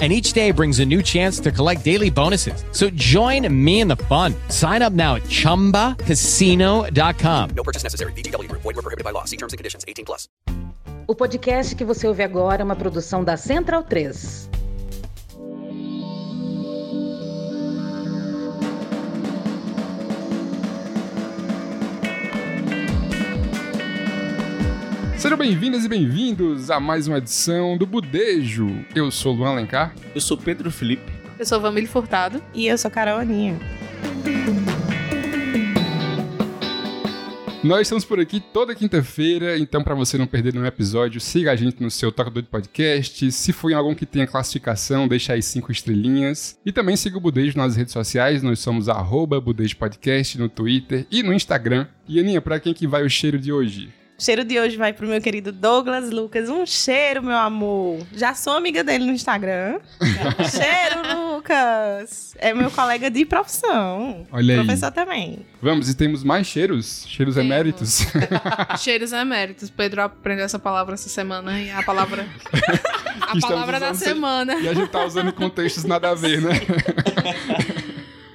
And each day brings a new chance to collect daily bonuses. So join me in the fun. Sign up now at chumbacasino.com. No purchase necessary. VGW Group. Void were prohibited by law. See terms and conditions. 18 plus. O podcast que você ouve agora é uma produção da Central 3. Sejam bem-vindas e bem-vindos a mais uma edição do Budejo. Eu sou Luan Alencar. Eu sou Pedro Felipe. Eu sou Vamília Furtado. E eu sou Carol Aninha. Nós estamos por aqui toda quinta-feira, então para você não perder nenhum episódio, siga a gente no seu tocador de podcast. Se for em algum que tenha classificação, deixa aí cinco estrelinhas. E também siga o Budejo nas redes sociais, nós somos arroba Budejo Podcast no Twitter e no Instagram. E Aninha, para quem que vai o cheiro de hoje? O cheiro de hoje vai pro meu querido Douglas Lucas. Um cheiro, meu amor. Já sou amiga dele no Instagram. cheiro, Lucas. É meu colega de profissão. Olha aí. Professor também. Vamos, e temos mais cheiros? Cheiros Temos. eméritos? Cheiros eméritos. Pedro aprendeu essa palavra essa semana e a palavra. a palavra da semana. e a gente tá usando em contextos nada a ver, né?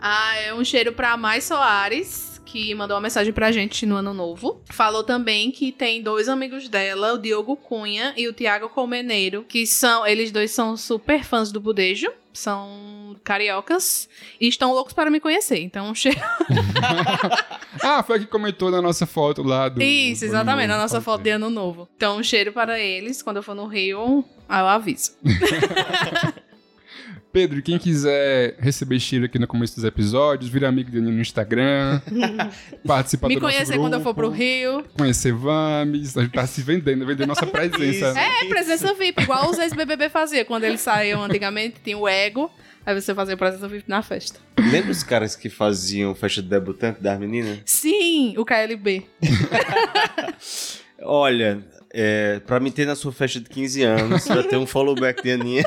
Ah, é um cheiro pra Mais Soares, que mandou uma mensagem pra gente no ano novo. Falou também que tem dois amigos dela, o Diogo Cunha e o Tiago Colmeneiro, que são, eles dois são super fãs do Budejo. São cariocas e estão loucos para me conhecer. Então, um cheiro. ah, foi a que comentou na nossa foto lá do. Isso, exatamente, na nossa foto de ano novo. Então, um cheiro para eles. Quando eu for no Rio, aí eu aviso. Pedro, quem quiser receber cheiro aqui no começo dos episódios, vira amigo de Aninha no Instagram, participar Me do nosso conhecer quando eu for pro grupo, Rio. Conhecer Vames, a gente tá se vendendo, vendendo nossa presença. É, presença VIP, igual os ex-BBB fazia. Quando eles saíam antigamente, tinha o ego. Aí você fazia presença VIP na festa. Lembra os caras que faziam festa de debutante das meninas? Sim, o KLB. Olha, é, pra me ter na sua festa de 15 anos, pra ter um followback de Aninha,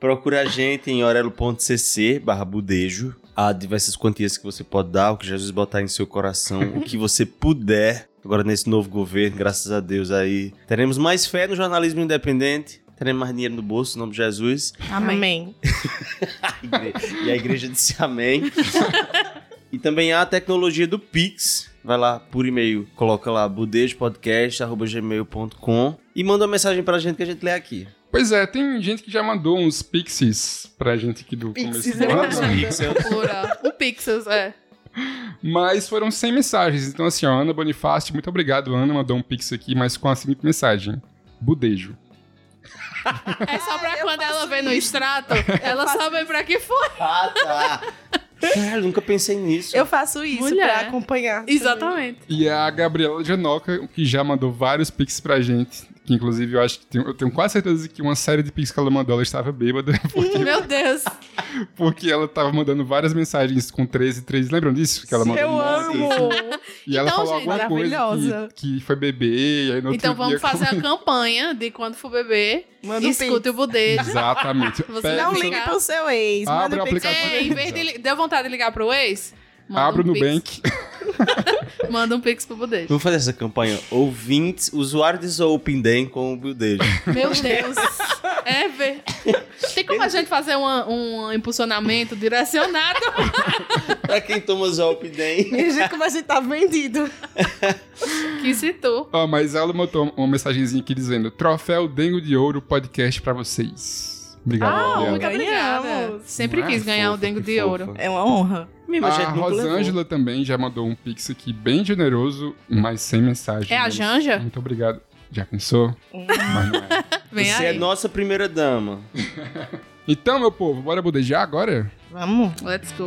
procura a gente em orelo.cc barra budejo. Há diversas quantias que você pode dar, o que Jesus botar em seu coração, o que você puder. Agora, nesse novo governo, graças a Deus aí, teremos mais fé no jornalismo independente, teremos mais dinheiro no bolso, em nome de Jesus. Amém. A igre- e a igreja disse amém. e também há a tecnologia do Pix. Vai lá por e-mail, coloca lá budejopodcast.gmail.com e manda uma mensagem pra gente que a gente lê aqui. Pois é, tem gente que já mandou uns pixies pra gente aqui do Pixies começo do é ano. ótimo. Pixel. Plural. O Pixels, é. Mas foram 100 mensagens. Então, assim, ó, Ana Bonifácio, muito obrigado, Ana. Mandou um pix aqui, mas com a seguinte mensagem: Budejo. É só pra quando ela vê no extrato, ela sabe pra que foi. Ah, tá. Caralho, nunca pensei nisso. Eu faço isso Mulher. pra acompanhar. também. Exatamente. E a Gabriela Janoca, que já mandou vários pix pra gente. Que inclusive eu acho que tem- eu tenho quase certeza que uma série de pix que ela mandou, ela estava bêbada, porque, Meu Deus. porque ela tava mandando várias mensagens com 13 13. Lembram disso? Que ela mandou Eu amo. E ela Então, falou gente, alguma coisa maravilhosa. que, que foi beber, e aí no Então vamos fazer a campanha de quando for beber, Manda um escute o budejo. Exatamente. Você Pega Não o seu- ligue pro seu ex. Abre Manda o aplicativo. É, em vez de li- deu vontade de ligar pro ex, manda Abre um no pix. Nubank. Manda um pix pro Budejo. Vamos fazer essa campanha. Ouvintes, usuários de Open Day com o Budejo. Meu Deus. É, ver. Tem como a gente fazer uma- um impulsionamento direcionado? pra quem toma. E gente, como a gente tá vendido. que citou. Ó, mas ela botou uma mensagenzinha aqui dizendo: Troféu Dengo de Ouro podcast pra vocês. Obrigado, Ah, muito obrigada. Sempre é? quis ganhar o Fofa, Dengo de fofa. Ouro. É uma honra. Mesmo a. Rosângela também já mandou um pix aqui bem generoso, mas sem mensagem. É a Janja? Muito obrigado. Já pensou? Mas não é. Vem Você aí. é nossa primeira dama. Então, meu povo, bora budejar agora? Vamos. Let's go.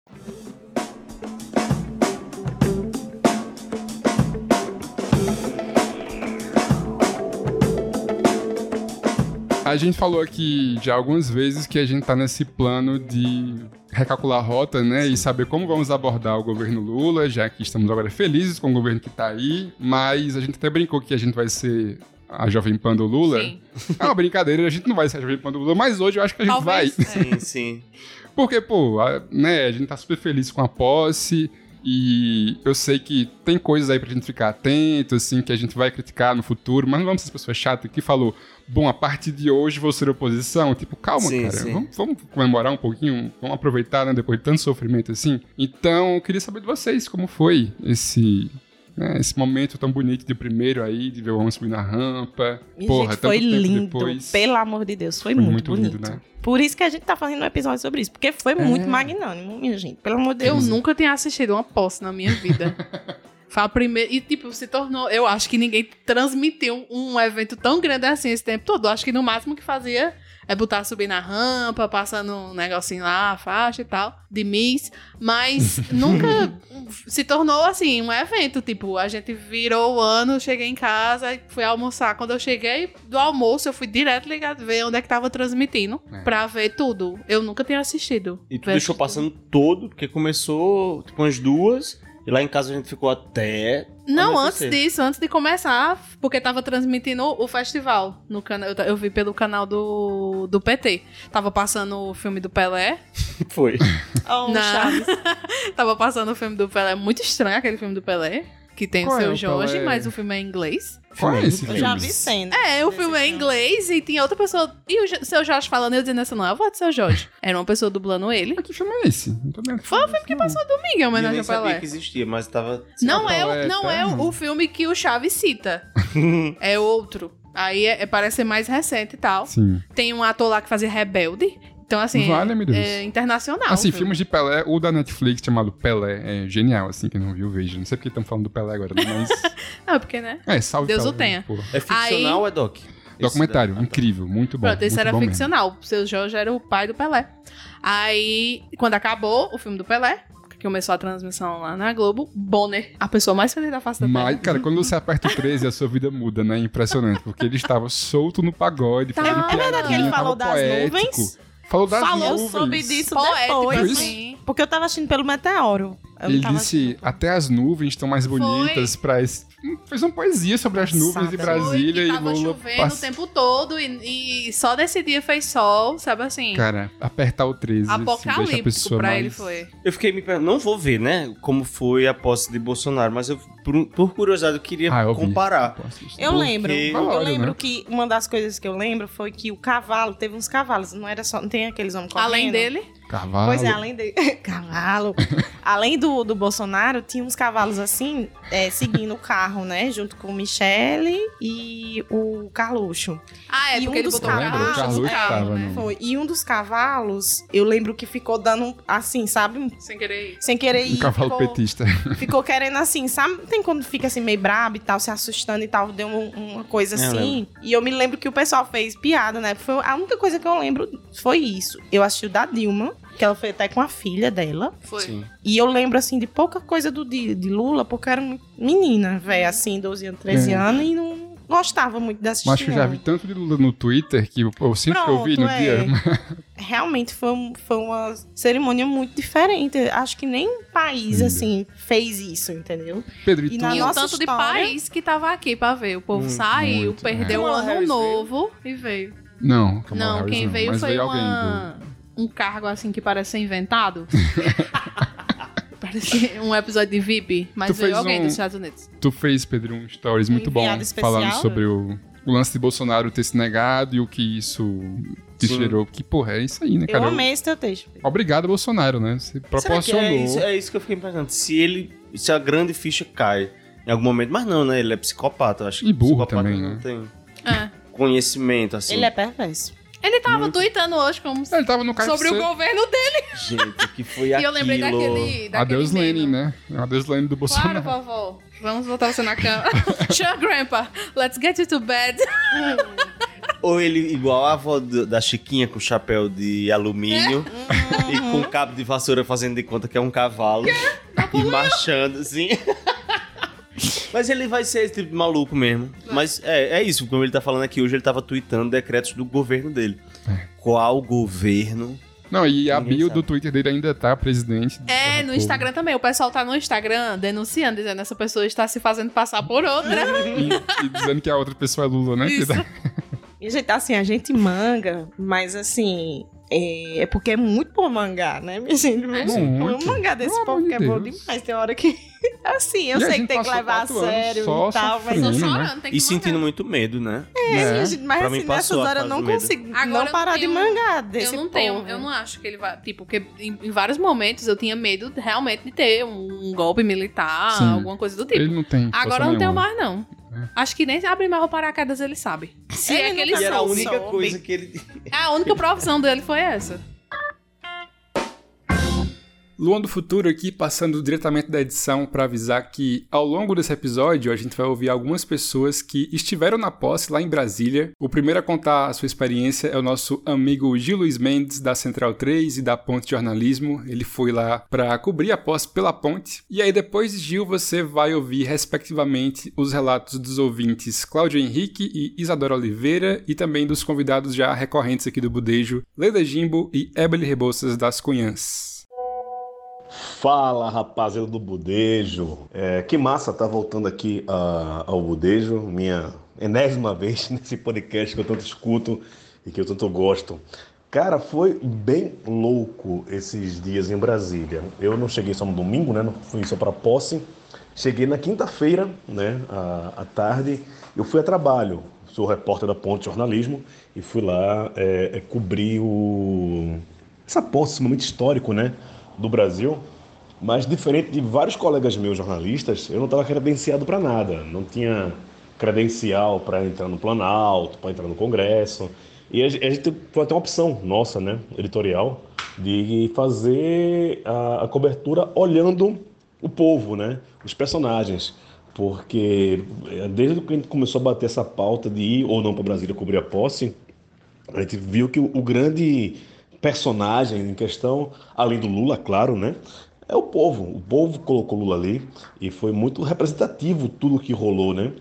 A gente falou aqui já algumas vezes que a gente tá nesse plano de recalcular a rota, né? E saber como vamos abordar o governo Lula, já que estamos agora felizes com o governo que tá aí. Mas a gente até brincou que a gente vai ser a Jovem Pan do Lula. Sim. É uma brincadeira, a gente não vai ser a Jovem Pan do Lula, mas hoje eu acho que a gente Talvez. vai. Sim, sim. Porque, pô, a, né, a gente tá super feliz com a posse e eu sei que tem coisas aí pra gente ficar atento, assim, que a gente vai criticar no futuro, mas não vamos ser as pessoas chatas que falou, bom, a partir de hoje vou ser oposição. Tipo, calma, Sim, cara, sim. Vamos, vamos comemorar um pouquinho, vamos aproveitar, né, depois de tanto sofrimento assim. Então, eu queria saber de vocês como foi esse... né, esse momento tão bonito de primeiro aí, de ver o homem subir na rampa. E, Porra, gente, foi tanto tempo lindo. depois. Pelo amor de Deus, foi, Foi muito, muito lindo, bonito. né? Por isso que a gente tá fazendo um episódio sobre isso. Porque foi muito magnânimo, minha gente. Pelo amor de Eu Deus. nunca tinha assistido uma posse na minha vida. Foi a primeira. E, tipo, se tornou. Eu acho que ninguém transmitiu um evento tão grande assim esse tempo todo. Eu acho que no máximo que fazia é botar subir na rampa, passando um negocinho lá, a faixa e tal, de Miss. Mas nunca se tornou assim, um evento. Tipo, a gente virou o ano, cheguei em casa e fui almoçar. Quando eu cheguei do almoço, eu fui direto ligado ver onde é que tava transmitindo É. pra ver tudo. Eu nunca tinha assistido. E tu deixou tudo. passando todo, porque começou tipo umas duas, e lá em casa a gente ficou até. Não, antes disso, antes de começar, porque tava transmitindo o festival no canal. Eu, eu vi pelo canal do, do PT. Tava passando o filme do Pelé. Foi. Oh, Na- Chaves. tava passando o filme do Pelé. Muito estranho aquele filme do Pelé. Que tem Qual o é seu o Jorge, Pelé? mas o filme é em inglês. Qual é esse Eu filme? já vi cena. É, o filme é em inglês e tinha outra pessoa. E o seu Jorge falando, eu dizendo assim, não é a voz do seu Jorge. Era uma pessoa dublando ele. Que filme é esse? Não tô vendo. Foi o filme que passou domingo em Eu homenagem nem ao sabia Pelé. que existia, mas tava. Não é, o, não é o, o filme que o Chaves cita. é outro. Aí é, é- parece ser mais recente e tal. Sim. Tem um ator lá que fazia Rebelde. Então, assim, Vale-me Deus. é internacional. Assim, filme. filmes de Pelé, o da Netflix chamado Pelé é genial, assim, quem não viu, veja. Não sei porque estão falando do Pelé agora, né? mas... Não, porque, né? É, salve Deus Pelé, o tenha. porra. É ficcional Aí- ou é doc? Documentário, incrível, muito bom. Pronto, esse era bom mesmo. ficcional. O seu Jorge era o pai do Pelé. Aí, quando acabou o filme do Pelé, que começou a transmissão lá na Globo, Bonner, a pessoa mais feliz da face da Mas, Terra. cara, quando você aperta o 13, a sua vida muda, né? Impressionante. Porque ele estava solto no pagode, Tá, é verdade que ele falou das poético. nuvens? Falou das Falou, nuvens. soube disso Poético, depois. assim. Porque eu tava assistindo pelo Meteoro. Eu não Ele tava disse, até as nuvens estão mais bonitas pra... esse- Fez uma poesia sobre as nuvens de Brasília e Lula... chovendo pass- o tempo todo e, e só desse dia fez sol, sabe assim? Cara, apertar o 13 assim, deixa a Apocalíptico pra mais... ele foi. Eu fiquei me perguntando, não vou ver, né, como foi a posse de Bolsonaro, mas eu, por, por curiosidade, eu queria Ah, eu vi. comparar. Eu Porque- lembro. Eu lembro né? que uma das coisas que eu lembro foi que o cavalo, teve uns cavalos, não era só. Não tem aqueles homens correndo. Além dele? Cavalo. Pois é, além dele. cavalo. além do, do Bolsonaro, tinha uns cavalos assim, é, seguindo o carro, né? Junto com o Michele e o Carluxo. Ah, é, e porque um ele dos botou cavalos. Carluxo é, tava no- Foi. E um dos cavalos, eu lembro que ficou dando assim, sabe? Sem querer ir. Sem querer ir. Um cavalo ficou- petista. Ficou querendo assim, sabe? Tem quando fica assim meio brabo e tal, se assustando e tal, deu um- uma coisa É, eu assim. E eu me lembro que o pessoal fez piada, né? Foi a única coisa que eu lembro foi isso. Eu assisti o da Dilma, que ela foi até com a filha dela. Foi. Sim. E eu lembro, assim, de pouca coisa do de, de Lula, porque eu era muito menina, velho, assim, 12 anos, 13 É. anos, e não gostava muito da Mas que eu já vi tanto de Lula no Twitter que eu, eu sinto que eu vi no Pronto, dia. é. Realmente foi, um- foi uma cerimônia muito diferente. Acho que nem um país, Linda. assim, fez isso, entendeu? Pedro, E na E o nossa tanto de história- país que tava aqui pra ver. O povo Hum, saiu, muito, perdeu é. o Kamala ano Harris novo e veio. Não, Kamala não, Harris quem não, veio mas foi veio uma... um cargo assim que parece ser inventado. Parece um episódio de VIP, mas Tu veio alguém um- dos Estados Unidos. Tu fez, Pedro, um stories muito bom especial? falando sobre o, o lance de Bolsonaro ter se negado e o que isso te Sim. gerou. Que, porra, é isso aí, né, Eu cara? amei esse teu texto. Obrigado, Bolsonaro, né? Você Será que proporcionou. é isso, é isso que eu fiquei me perguntando. Se ele. Se a grande ficha cai em algum momento. Mas não, né? Ele é psicopata. Eu acho que E burro psicopata também, não né? tem É. conhecimento, assim. Ele é perverso. Ele tava tweetando hoje como Ele tava no KFC. sobre o governo dele. Gente, que foi E aquilo. eu lembrei daquele. daquele Adeus, meme. Lenin, né? Adeus, Lenin do Bolsonaro. Claro, vovó. Vamos botar você na cama. sure, grandpa. Let's get you to bed. Ou ele igual a avó da Chiquinha com chapéu de alumínio e com cabo de vassoura fazendo de conta que é um cavalo e marchando assim. Mas ele vai ser esse tipo de maluco mesmo. Mas é, é isso, como ele tá falando aqui hoje, ele tava tweetando decretos do governo dele. Qual governo? Não, e a Ninguém bio sabe. do Twitter dele ainda tá presidente. É, no. Instagram também. O pessoal tá no Instagram denunciando, dizendo essa pessoa está se fazendo passar por outra. E, e dizendo que a outra pessoa é Lula, né? Isso. E, gente, assim, a gente manga, mas assim. É, é porque é muito bom mangá, né, minha gente? Vamos Muito. um mangá desse Pelo povo que é de bom demais. Tem hora que. Assim, eu E sei que tem que levar a sério só e tal, mas. Tô né? chorando, tem que E sentindo muito medo, né? É, gente, mas Pra assim, nessas horas eu não medo. consigo Agora não eu parar de tenho- mangá desse Eu não tenho, povo. eu não acho que ele vai. Tipo, porque em, em vários momentos eu tinha medo realmente de ter um, golpe militar, Sim. alguma coisa do tipo. Ele não tem. Agora eu não tenho mais, não. É. Acho que nem abrir mais o paraquedas ele sabe. Se é Ele que ele nunca E era a única soube. coisa que ele. A única profissão dele foi essa. Luan do Futuro aqui, passando diretamente da edição para avisar que ao longo desse episódio a gente vai ouvir algumas pessoas que estiveram na posse lá em Brasília. O primeiro a contar a sua experiência é o nosso amigo Gil Luiz Mendes, da Central 3 e da Ponte Jornalismo. Ele foi lá para cobrir a posse pela ponte. E aí depois de Gil você vai ouvir, respectivamente, os relatos dos ouvintes Cláudio Henrique e Isadora Oliveira e também dos convidados já recorrentes aqui do Budejo, Leila Jimbo e Ebele Rebouças das Cunhãs. Fala rapaziada do Budejo. É, que massa tá voltando aqui ah, ao Budejo, minha enésima vez nesse podcast que eu tanto escuto e que eu tanto gosto. Cara, foi bem louco esses dias em Brasília. Eu não cheguei só no domingo, né? Não fui só para posse. Cheguei na quinta-feira, né? À, à tarde. Eu fui a trabalho. Sou repórter da Ponte Jornalismo e fui lá é, é, cobrir o essa posse, esse momento histórico, né? Do Brasil. Mas diferente de vários colegas meus jornalistas, eu não estava credenciado para nada. Não tinha credencial para entrar no Planalto, para entrar no Congresso. E a, gen- a gente foi até uma opção nossa, né, editorial, de fazer a, a cobertura olhando o povo, né, os personagens. Porque eh, desde que a gente começou a bater essa pauta de ir ou não para Brasília cobrir a posse, a gente viu que o, o grande personagem em questão, além do Lula, claro, né? É o povo. O povo colocou Lula ali e foi muito representativo tudo que rolou, né?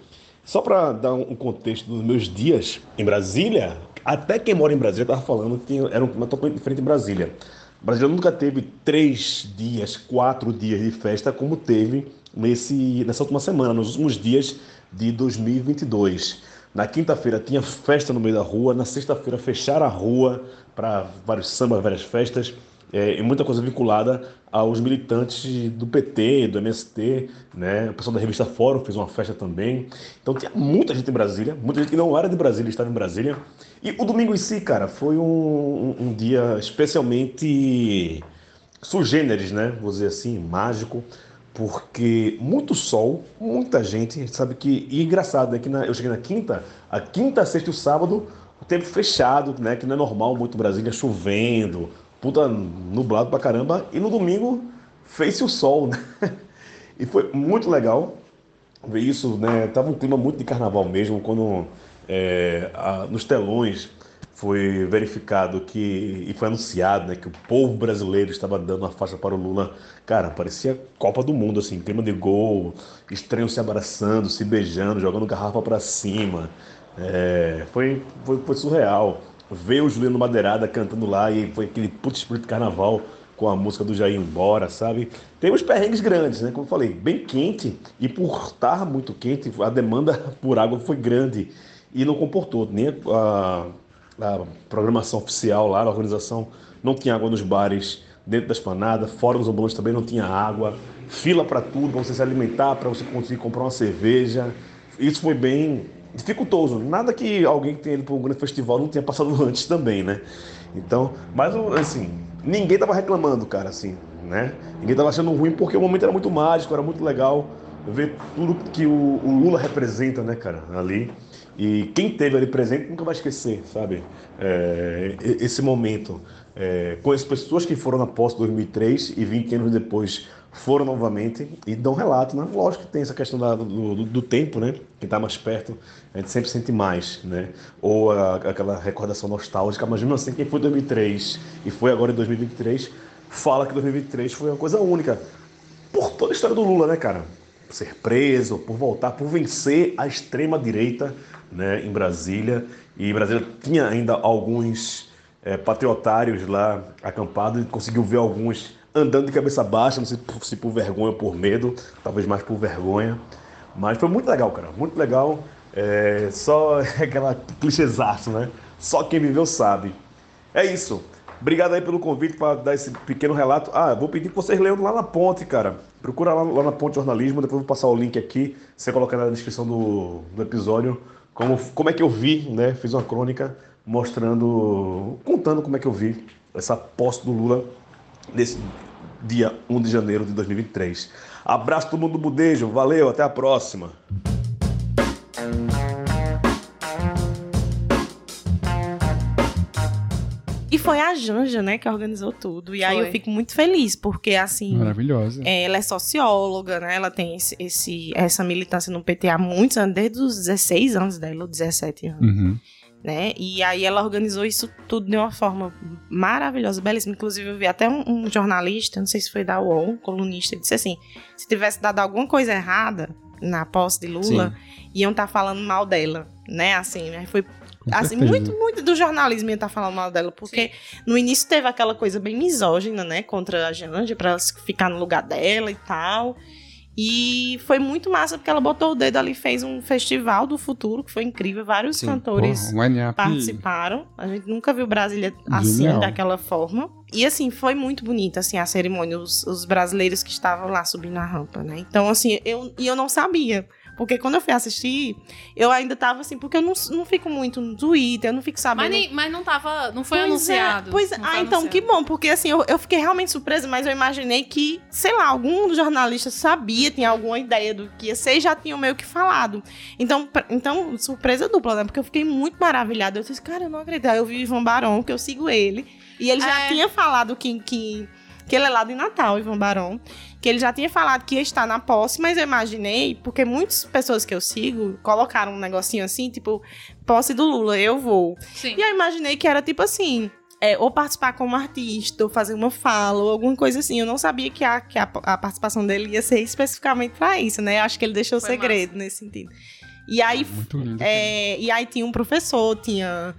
Só para dar um contexto dos meus dias em Brasília, até quem mora em Brasília estava falando que era uma totalmente diferente em Brasília. Brasília nunca teve três dias, quatro dias de festa como teve nesse, nessa última semana, nos últimos dias de 2022. Na quinta-feira tinha festa no meio da rua, na sexta-feira fecharam a rua para vários sambas, várias festas, é, e muita coisa vinculada aos militantes do PT, do MST, né? O pessoal da revista Fórum fez uma festa também. Então tinha muita gente em Brasília, muita gente que não era de Brasília estava em Brasília. E o domingo em si, cara, foi um, um- dia especialmente sugêneres, né? Vou dizer assim, mágico, porque muito sol, muita gente, sabe que. E engraçado, é que na- eu cheguei na quinta, a quinta, sexta e o sábado, o tempo fechado, né? Que não é normal muito Brasília, chovendo, puta nublado pra caramba, e no domingo fez-se o sol, né? E foi muito legal ver isso, né? Tava um clima muito de carnaval mesmo, quando é, a- nos telões foi verificado que e foi anunciado, né, que o povo brasileiro estava dando a faixa para o Lula. Cara, parecia Copa do Mundo assim, clima de gol, estranhos se abraçando, se beijando, jogando garrafa para cima. É, foi, foi, foi surreal. Ver o Juliano Madeirada cantando lá e foi aquele puto espírito carnaval com a música do Jair embora, sabe? Tem uns perrengues grandes, né? Como eu falei, bem quente e por estar muito quente, a demanda por água foi grande e não comportou. Nem a, a programação oficial lá, a organização, não tinha água nos bares dentro da esplanada, fora dos ambulantes também não tinha água, fila para tudo, para você se alimentar, para você conseguir comprar uma cerveja. Isso foi bem dificultoso. Nada que alguém que tenha ido para um grande festival não tenha passado antes também, né? Então, mas assim, ninguém tava reclamando, cara, assim, né? Ninguém tava achando ruim porque o momento era muito mágico, era muito legal ver tudo que o, o Lula representa, né, cara, ali. E quem teve ali presente nunca vai esquecer, sabe? É, esse momento. É, conheço pessoas que foram na posse de 2003 e 20 anos depois foram novamente e dão relato, né? Lógico que tem essa questão da- do, do- do tempo, né? Quem está mais perto, a gente sempre sente mais, né? Ou a- aquela recordação nostálgica, mas mesmo assim, quem foi em 2003 e foi agora em 2023, fala que 2023 foi uma coisa única. Por toda a história do Lula, né, cara? Por ser preso, por voltar, por vencer a extrema-direita né, em Brasília. E Brasília tinha ainda alguns é, patriotários lá acampados e conseguiu ver alguns andando de cabeça baixa, não sei se por vergonha ou por medo, talvez mais por vergonha. Mas foi muito legal, cara, muito legal. É, só aquela clichêzaço, né? Só quem viveu sabe. É isso. Obrigado aí pelo convite para dar esse pequeno relato. Ah, vou pedir que vocês leiam lá na ponte, cara. Procura lá, lá na ponte jornalismo, depois vou passar o link aqui, você coloca na descrição do, do episódio como, como é que eu vi, né? Fiz uma crônica mostrando, contando como é que eu vi essa posse do Lula nesse dia 1 de janeiro de 2023. Abraço todo mundo do Budejo, valeu, até a próxima. E foi a Janja, né, que organizou tudo. E aí Foi. eu fico muito feliz, porque assim. Maravilhosa. é, ela é socióloga, né? Ela tem esse, esse- essa militância no PT há muitos anos, desde os 16 anos dela, ou 17 anos. Uhum. Né? E aí ela organizou isso tudo de uma forma maravilhosa, belíssima. Inclusive, eu vi até um, um jornalista, não sei se foi da UOL, um colunista, disse assim: se tivesse dado alguma coisa errada na posse de Lula, iam estar falando mal dela, né? Assim, né? Foi assim, muito, muito do jornalismo ia estar falando mal dela, porque no início teve aquela coisa bem misógina, né, contra a Janja, pra ela ficar no lugar dela e tal. E foi muito massa porque ela botou o dedo ali, fez um festival do futuro, que foi incrível. Vários Sim. cantores Porra, participaram. A gente nunca viu Brasília assim, Genial. daquela forma. E assim, foi muito bonita assim, a cerimônia, os, os brasileiros que estavam lá subindo a rampa, né? Então, assim, eu, e eu não sabia. Porque quando eu fui assistir, eu ainda tava assim, porque eu não, não fico muito no Twitter, eu não fico sabendo. Mas, nem- mas não tava. Não foi Pois é, anunciado. pois é. Foi Ah, então anunciado. que bom, porque assim, eu, eu fiquei realmente surpresa, mas eu imaginei que, sei lá, algum dos jornalistas sabia, tinha alguma ideia do que ia ser e já tinham meio que falado. Então, pra- então surpresa dupla, né? Porque eu fiquei muito maravilhada. Eu disse, cara, eu não acredito. Aí eu vi o Ivan Barão, que eu sigo ele, e ele já É. tinha falado que, que, que ele é lá de Natal, Ivan Barão. Que ele já tinha falado que ia estar na posse, mas eu imaginei, porque muitas pessoas que eu sigo colocaram um negocinho assim, tipo, posse do Lula, eu vou. Sim. E eu imaginei que era tipo assim. é, ou participar como artista, ou fazer uma fala, ou alguma coisa assim. Eu não sabia que a, que a, a participação dele ia ser especificamente pra isso, né? Eu acho que ele deixou Foi segredo nesse sentido. E aí, é, e aí tinha um professor, tinha.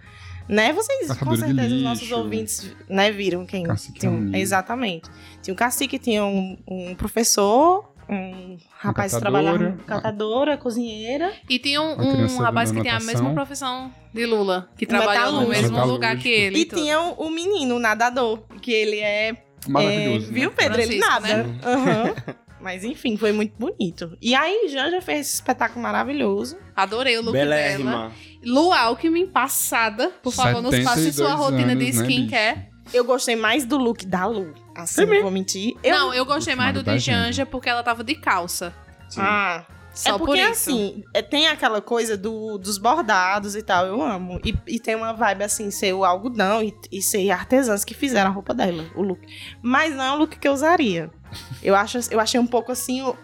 Né? Vocês, com Catadora de certeza, os nossos lixo. ouvintes, né, viram quem. Cacique tinha um- Raoni. exatamente. Tinha um cacique, tinha um, um professor, um rapaz que trabalhava catadora. como catadora, cozinheira. E tinha um, um rapaz que tinha a mesma profissão de Lula, que Um trabalhou no mesmo lugar que ele. E tudo. tinha o, o menino, o nadador, que ele é Maravilhoso. É, né? viu, Pedro? Ele Francisco, nada. né? Aham. Mas enfim, foi muito bonito. E aí, Janja fez esse espetáculo maravilhoso. Adorei o look dela. Lu Alckmin, passada. Por favor, nos passe 72 sua rotina de anos, né, skincare. Eu gostei mais do look da Lu. Assim, não vou mentir. Eu... Não, eu gostei mais do de Janja porque ela tava de calça. Ah, Só é por porque isso. assim, é, tem aquela coisa do, dos bordados e tal, eu amo. E, e tem uma vibe assim, ser o algodão e, e ser artesãs que fizeram a roupa dela, o look. Mas não é o look que eu usaria. Eu, acho, eu achei um pouco assim, o-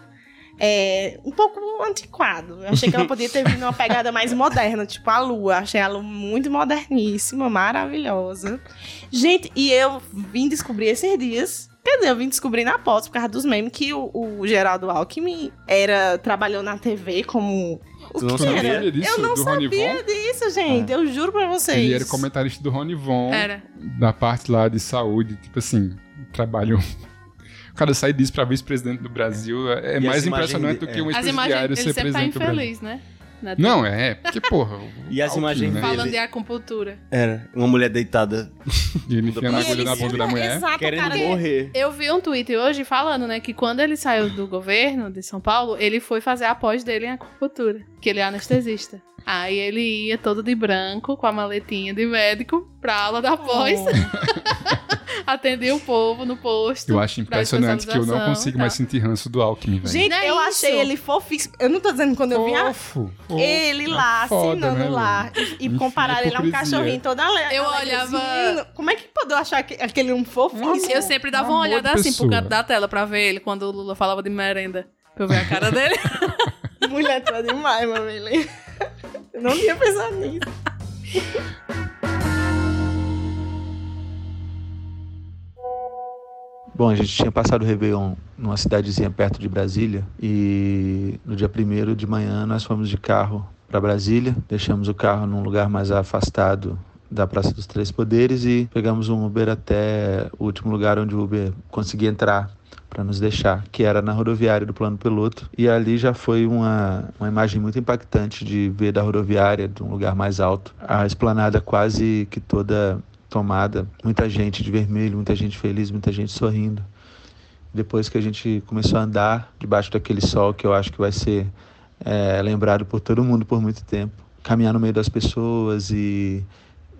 é, um pouco antiquado. Eu achei que ela podia ter vindo uma pegada mais moderna, tipo a Lua. Achei a Lua muito moderníssima, maravilhosa. Gente, e eu vim descobrir esses dias. Quer dizer, eu vim descobrir na pós, por causa dos memes, que o, o Geraldo Alckmin era, trabalhou na TV como. O Tu não que sabia era? disso, eu não sabia Von? disso, gente. Eu juro pra vocês. Ele era comentarista do Rony Von, Era. da parte lá de saúde, tipo assim, trabalho. O cara sair disso pra vice-presidente do Brasil é é mais impressionante de- do que um As imagens, ex-presidiário ser sempre tá presidente do Brasil. infeliz, né? Na Não, é, porque, porra. o E as imagens né? Falando de acupuntura. Era uma mulher deitada E ele enfiando a agulha ele na bunda da mulher. Exato, querendo cara. morrer. Eu vi um tweet hoje falando, né, que quando ele saiu do governo de São Paulo, ele foi fazer a pós dele em acupuntura, que ele é anestesista. Aí ele ia todo de branco, com a maletinha de médico, pra aula da pós. Atendia o povo no posto. Eu acho impressionante que eu não consigo mais tal. sentir ranço do Alckmin, velho. Gente, é eu isso. achei ele fofíssimo. Eu não tô dizendo quando eu vi a Fofo, fofo. ele lá, É foda, assinando né, lá. velho? E, e comparar ele a um cachorrinho todo ale Eu olhava- Como é que pode eu achar que- aquele um fofíssimo? Eu sempre dava Um uma olhada assim pro canto da tela pra ver ele quando o Lula falava de merenda. Pra eu ver a cara dele. Mulher tá demais, mamãe. Eu não tinha pensado nisso. Bom, a gente tinha passado o Réveillon numa cidadezinha perto de Brasília e no dia primeiro de manhã nós fomos de carro para Brasília, deixamos o carro num lugar mais afastado da Praça dos Três Poderes e pegamos um Uber até o último lugar onde o Uber conseguia entrar para nos deixar, que era na rodoviária do Plano Piloto. E ali já foi uma, uma imagem muito impactante de ver da rodoviária, de um lugar mais alto, a esplanada quase que toda tomada, muita gente de vermelho, muita gente feliz, muita gente sorrindo. Depois que a gente começou a andar debaixo daquele sol que eu acho que vai ser é, lembrado por todo mundo por muito tempo, caminhar no meio das pessoas e,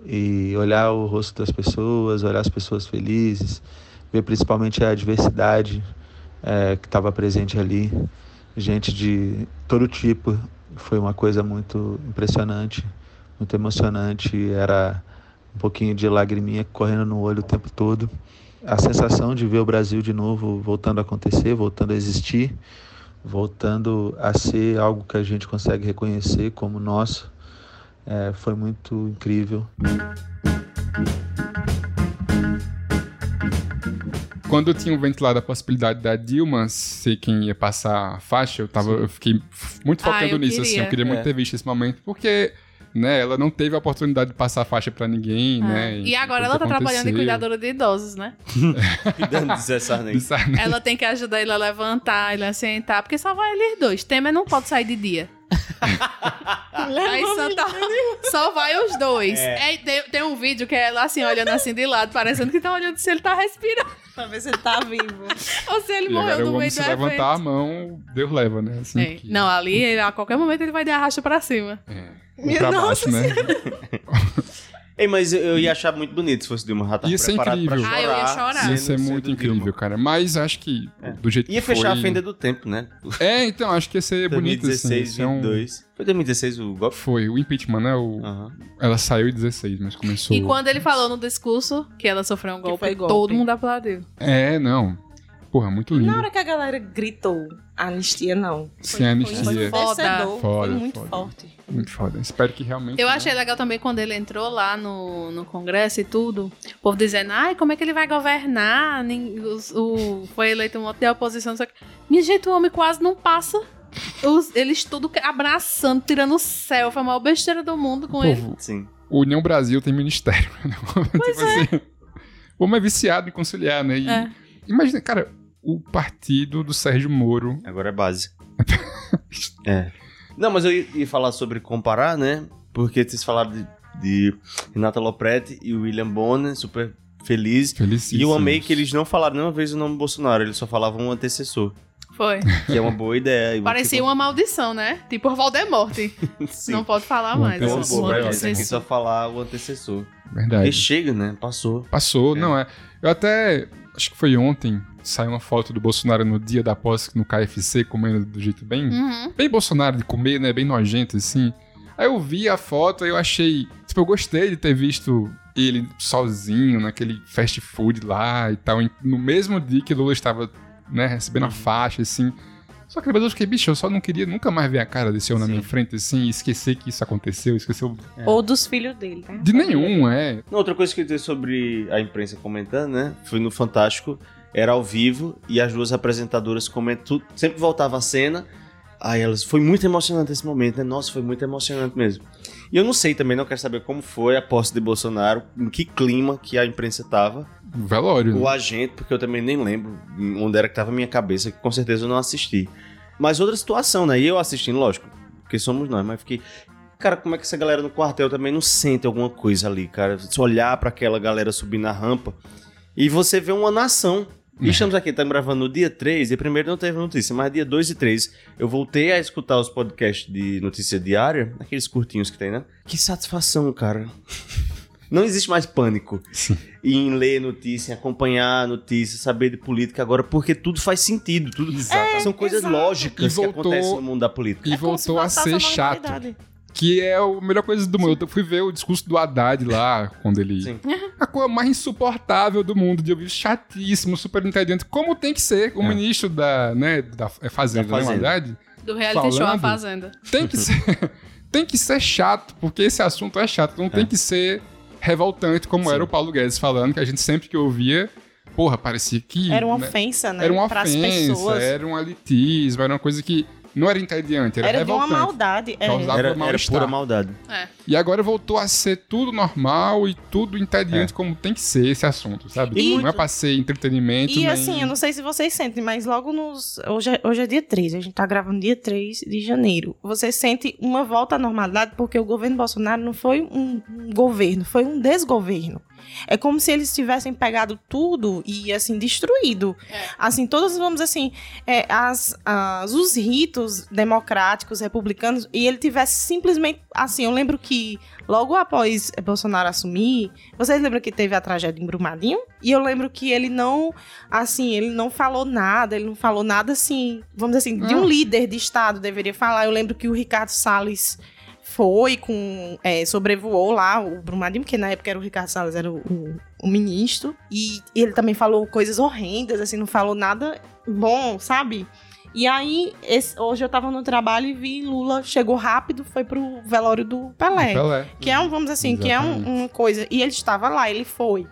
e olhar o rosto das pessoas, olhar as pessoas felizes, ver principalmente a diversidade é, que estava presente ali, gente de todo tipo, foi uma coisa muito impressionante, muito emocionante, era um pouquinho de lagriminha correndo no olho o tempo todo. A sensação de ver o Brasil de novo voltando a acontecer, voltando a existir, voltando a ser algo que a gente consegue reconhecer como nosso, é, foi muito incrível. Quando tinham ventilado a possibilidade da Dilma ser quem ia passar a faixa, eu, tava, eu fiquei muito Ah, focando eu nisso, assim. queria. Eu queria muito É. ter visto esse momento, porque né, ela não teve a oportunidade de passar a faixa pra ninguém, né? Ah. E enfim, agora ela tá que trabalhando de aconteceu. cuidadora de idosos, né? Cuidando de Zé Sarney. Ela tem que ajudar ele a levantar, ele a sentar, porque só vai eles dois. Temer não pode sair de dia. Aí Santa só vai os dois. É. É, tem, tem um vídeo que é ela assim, olhando assim de lado, parecendo que tá olhando se ele tá respirando. pra ver se ele tá vivo. Ou se ele E morreu agora no meio se do levantar evento. a mão, Deus leva, né? Assim, É. Não, ali, ele- a qualquer momento ele vai dar arrasto pra cima. ou pra baixo, né? Ei, mas eu, ia achar muito bonito se fosse Dilma já tava Ia ser preparado incrível. pra Ah, eu ia chorar. Ia ser muito incrível, cara. Mas acho que do jeito Ia que fechar foi... a fenda do tempo, né? É, então, acho que ia ser bonito, assim. 2016, ia ser um- 22. Foi 2016 o golpe? Foi, o impeachment, né? O... Ela saiu em 16, mas começou... E quando ele falou no discurso que ela sofreu um golpe, foi golpe. todo mundo aplaudiu. É, não. Porra, muito lindo. Na hora que a galera gritou anistia, não. Sem anistia. Foi ensurdecedor, Foda, foi muito foda. forte. Muito foda. Espero que realmente... Eu achei legal também quando ele entrou lá no, no Congresso e tudo. O povo dizendo, ai, como é que ele vai governar? Nem- os- o, foi eleito um monte de oposição. Só que, minha gente, o homem quase não passa. Os- eles tudo abraçando, tirando selfie, a maior besteira do mundo com ele. Povo, Sim. O União Brasil tem ministério. né? Pois tipo assim, o homem é viciado em conciliar, né? E, É. Imagina, cara, o partido do Sérgio Moro. Agora é base. é. Não, mas eu ia, falar sobre comparar, né? Porque vocês falaram de, de Renata Lopretti e o William Bonner, super feliz. E eu amei que eles não falaram nenhuma vez o nome Bolsonaro, eles só falavam um antecessor. Foi. Que é uma boa ideia. Parecia uma maldição, né? Tipo Voldemort. Não pode falar mais. É uma o- o boa? Aqui só falar o antecessor. Verdade. E chega, né? Passou. Passou, não é. Eu até. Acho que foi ontem. Saiu uma foto do Bolsonaro no dia da posse no KFC, comendo do jeito bem. Uhum. Bem Bolsonaro de comer, né? Bem nojento, assim. Aí eu vi a foto e eu achei. Tipo, eu gostei de ter visto ele sozinho naquele fast food lá e tal. No mesmo dia que Lula estava, né, recebendo a faixa, assim. Só que depois eu fiquei, bicho, eu só não queria nunca mais ver a cara desse homem na minha frente, assim, e esquecer que isso aconteceu, esquecer o- Ou dos filhos dele, né? de nenhum, é. Não, outra coisa que eu vi sobre a imprensa comentando, né? Foi no Fantástico, era ao vivo e as duas apresentadoras comentam, sempre voltava a cena. Aí elas, foi muito emocionante esse momento, né? Nossa, foi muito emocionante mesmo. E eu não sei também, não quero saber como foi a posse de Bolsonaro, em que clima que a imprensa tava. Velório. O né? agente, porque eu também nem lembro onde era que tava a minha cabeça, que com certeza eu não assisti. Mas outra situação, né? E eu assistindo, lógico, porque somos nós, mas fiquei. Cara, como é que essa galera no quartel também não sente alguma coisa ali, cara? Se olhar pra aquela galera subir na rampa e você vê uma nação. E estamos aqui, estamos gravando no dia 3, e primeiro não teve notícia, mas dia 2 e 3 eu voltei a escutar os podcasts de notícia diária, aqueles curtinhos que tem, né? Que satisfação, cara. Não existe mais pânico em ler notícia, em acompanhar notícia, saber de política agora, porque tudo faz sentido. Tudo São coisas lógicas E que voltou- acontecem no mundo da política. E voltou a ser chato. Que é a melhor coisa do mundo. Eu fui ver o discurso do Haddad lá, quando ele. A coisa mais insuportável do mundo, de ouvir chatíssimo, super entediante. Como tem que ser o ministro da, né, da é Fazenda, Da Fazenda. né, Haddad? Do reality show A Falando. Fazenda. Tem que ser. tem que ser chato, porque esse assunto é chato. Não tem que ser revoltante, como era o Paulo Guedes falando, que a gente sempre que ouvia. Porra, parecia que. Era uma né, ofensa, né? Era uma ofensa, pessoas. era um elitismo, era uma coisa que não era entediante, era, Era de uma maldade. É. Causava Era, era pura maldade. É. E agora voltou a ser tudo normal e tudo entediante como tem que ser esse assunto, sabe? E não é pra ser entretenimento, E nem... assim, eu não sei se vocês sentem, mas logo nos. Hoje é, hoje é dia 3, a gente tá gravando dia 3 de janeiro. Você sente uma volta à normalidade porque o governo Bolsonaro não foi um governo, foi um desgoverno. É como se eles tivessem pegado tudo e, assim, destruído. Assim, todos, vamos assim, é, as, as, os ritos democráticos, republicanos, e ele tivesse simplesmente, assim, eu lembro que logo após Bolsonaro assumir, vocês lembram que teve a tragédia em Brumadinho? E eu lembro que ele não, assim, ele não falou nada, ele não falou nada, assim, vamos dizer assim, de um Ah. líder de Estado deveria falar. Eu lembro que o Ricardo Salles foi com é, sobrevoou lá o Brumadinho, porque na época era o Ricardo Salles, era o, o- o ministro, e ele também falou coisas horrendas, assim, não falou nada bom, sabe? E aí, esse- hoje eu tava no trabalho e vi Lula chegou rápido, foi pro velório do Pelé. Pelé. Que é um, vamos assim, que é um- Exatamente. uma coisa. E ele estava lá, ele foi.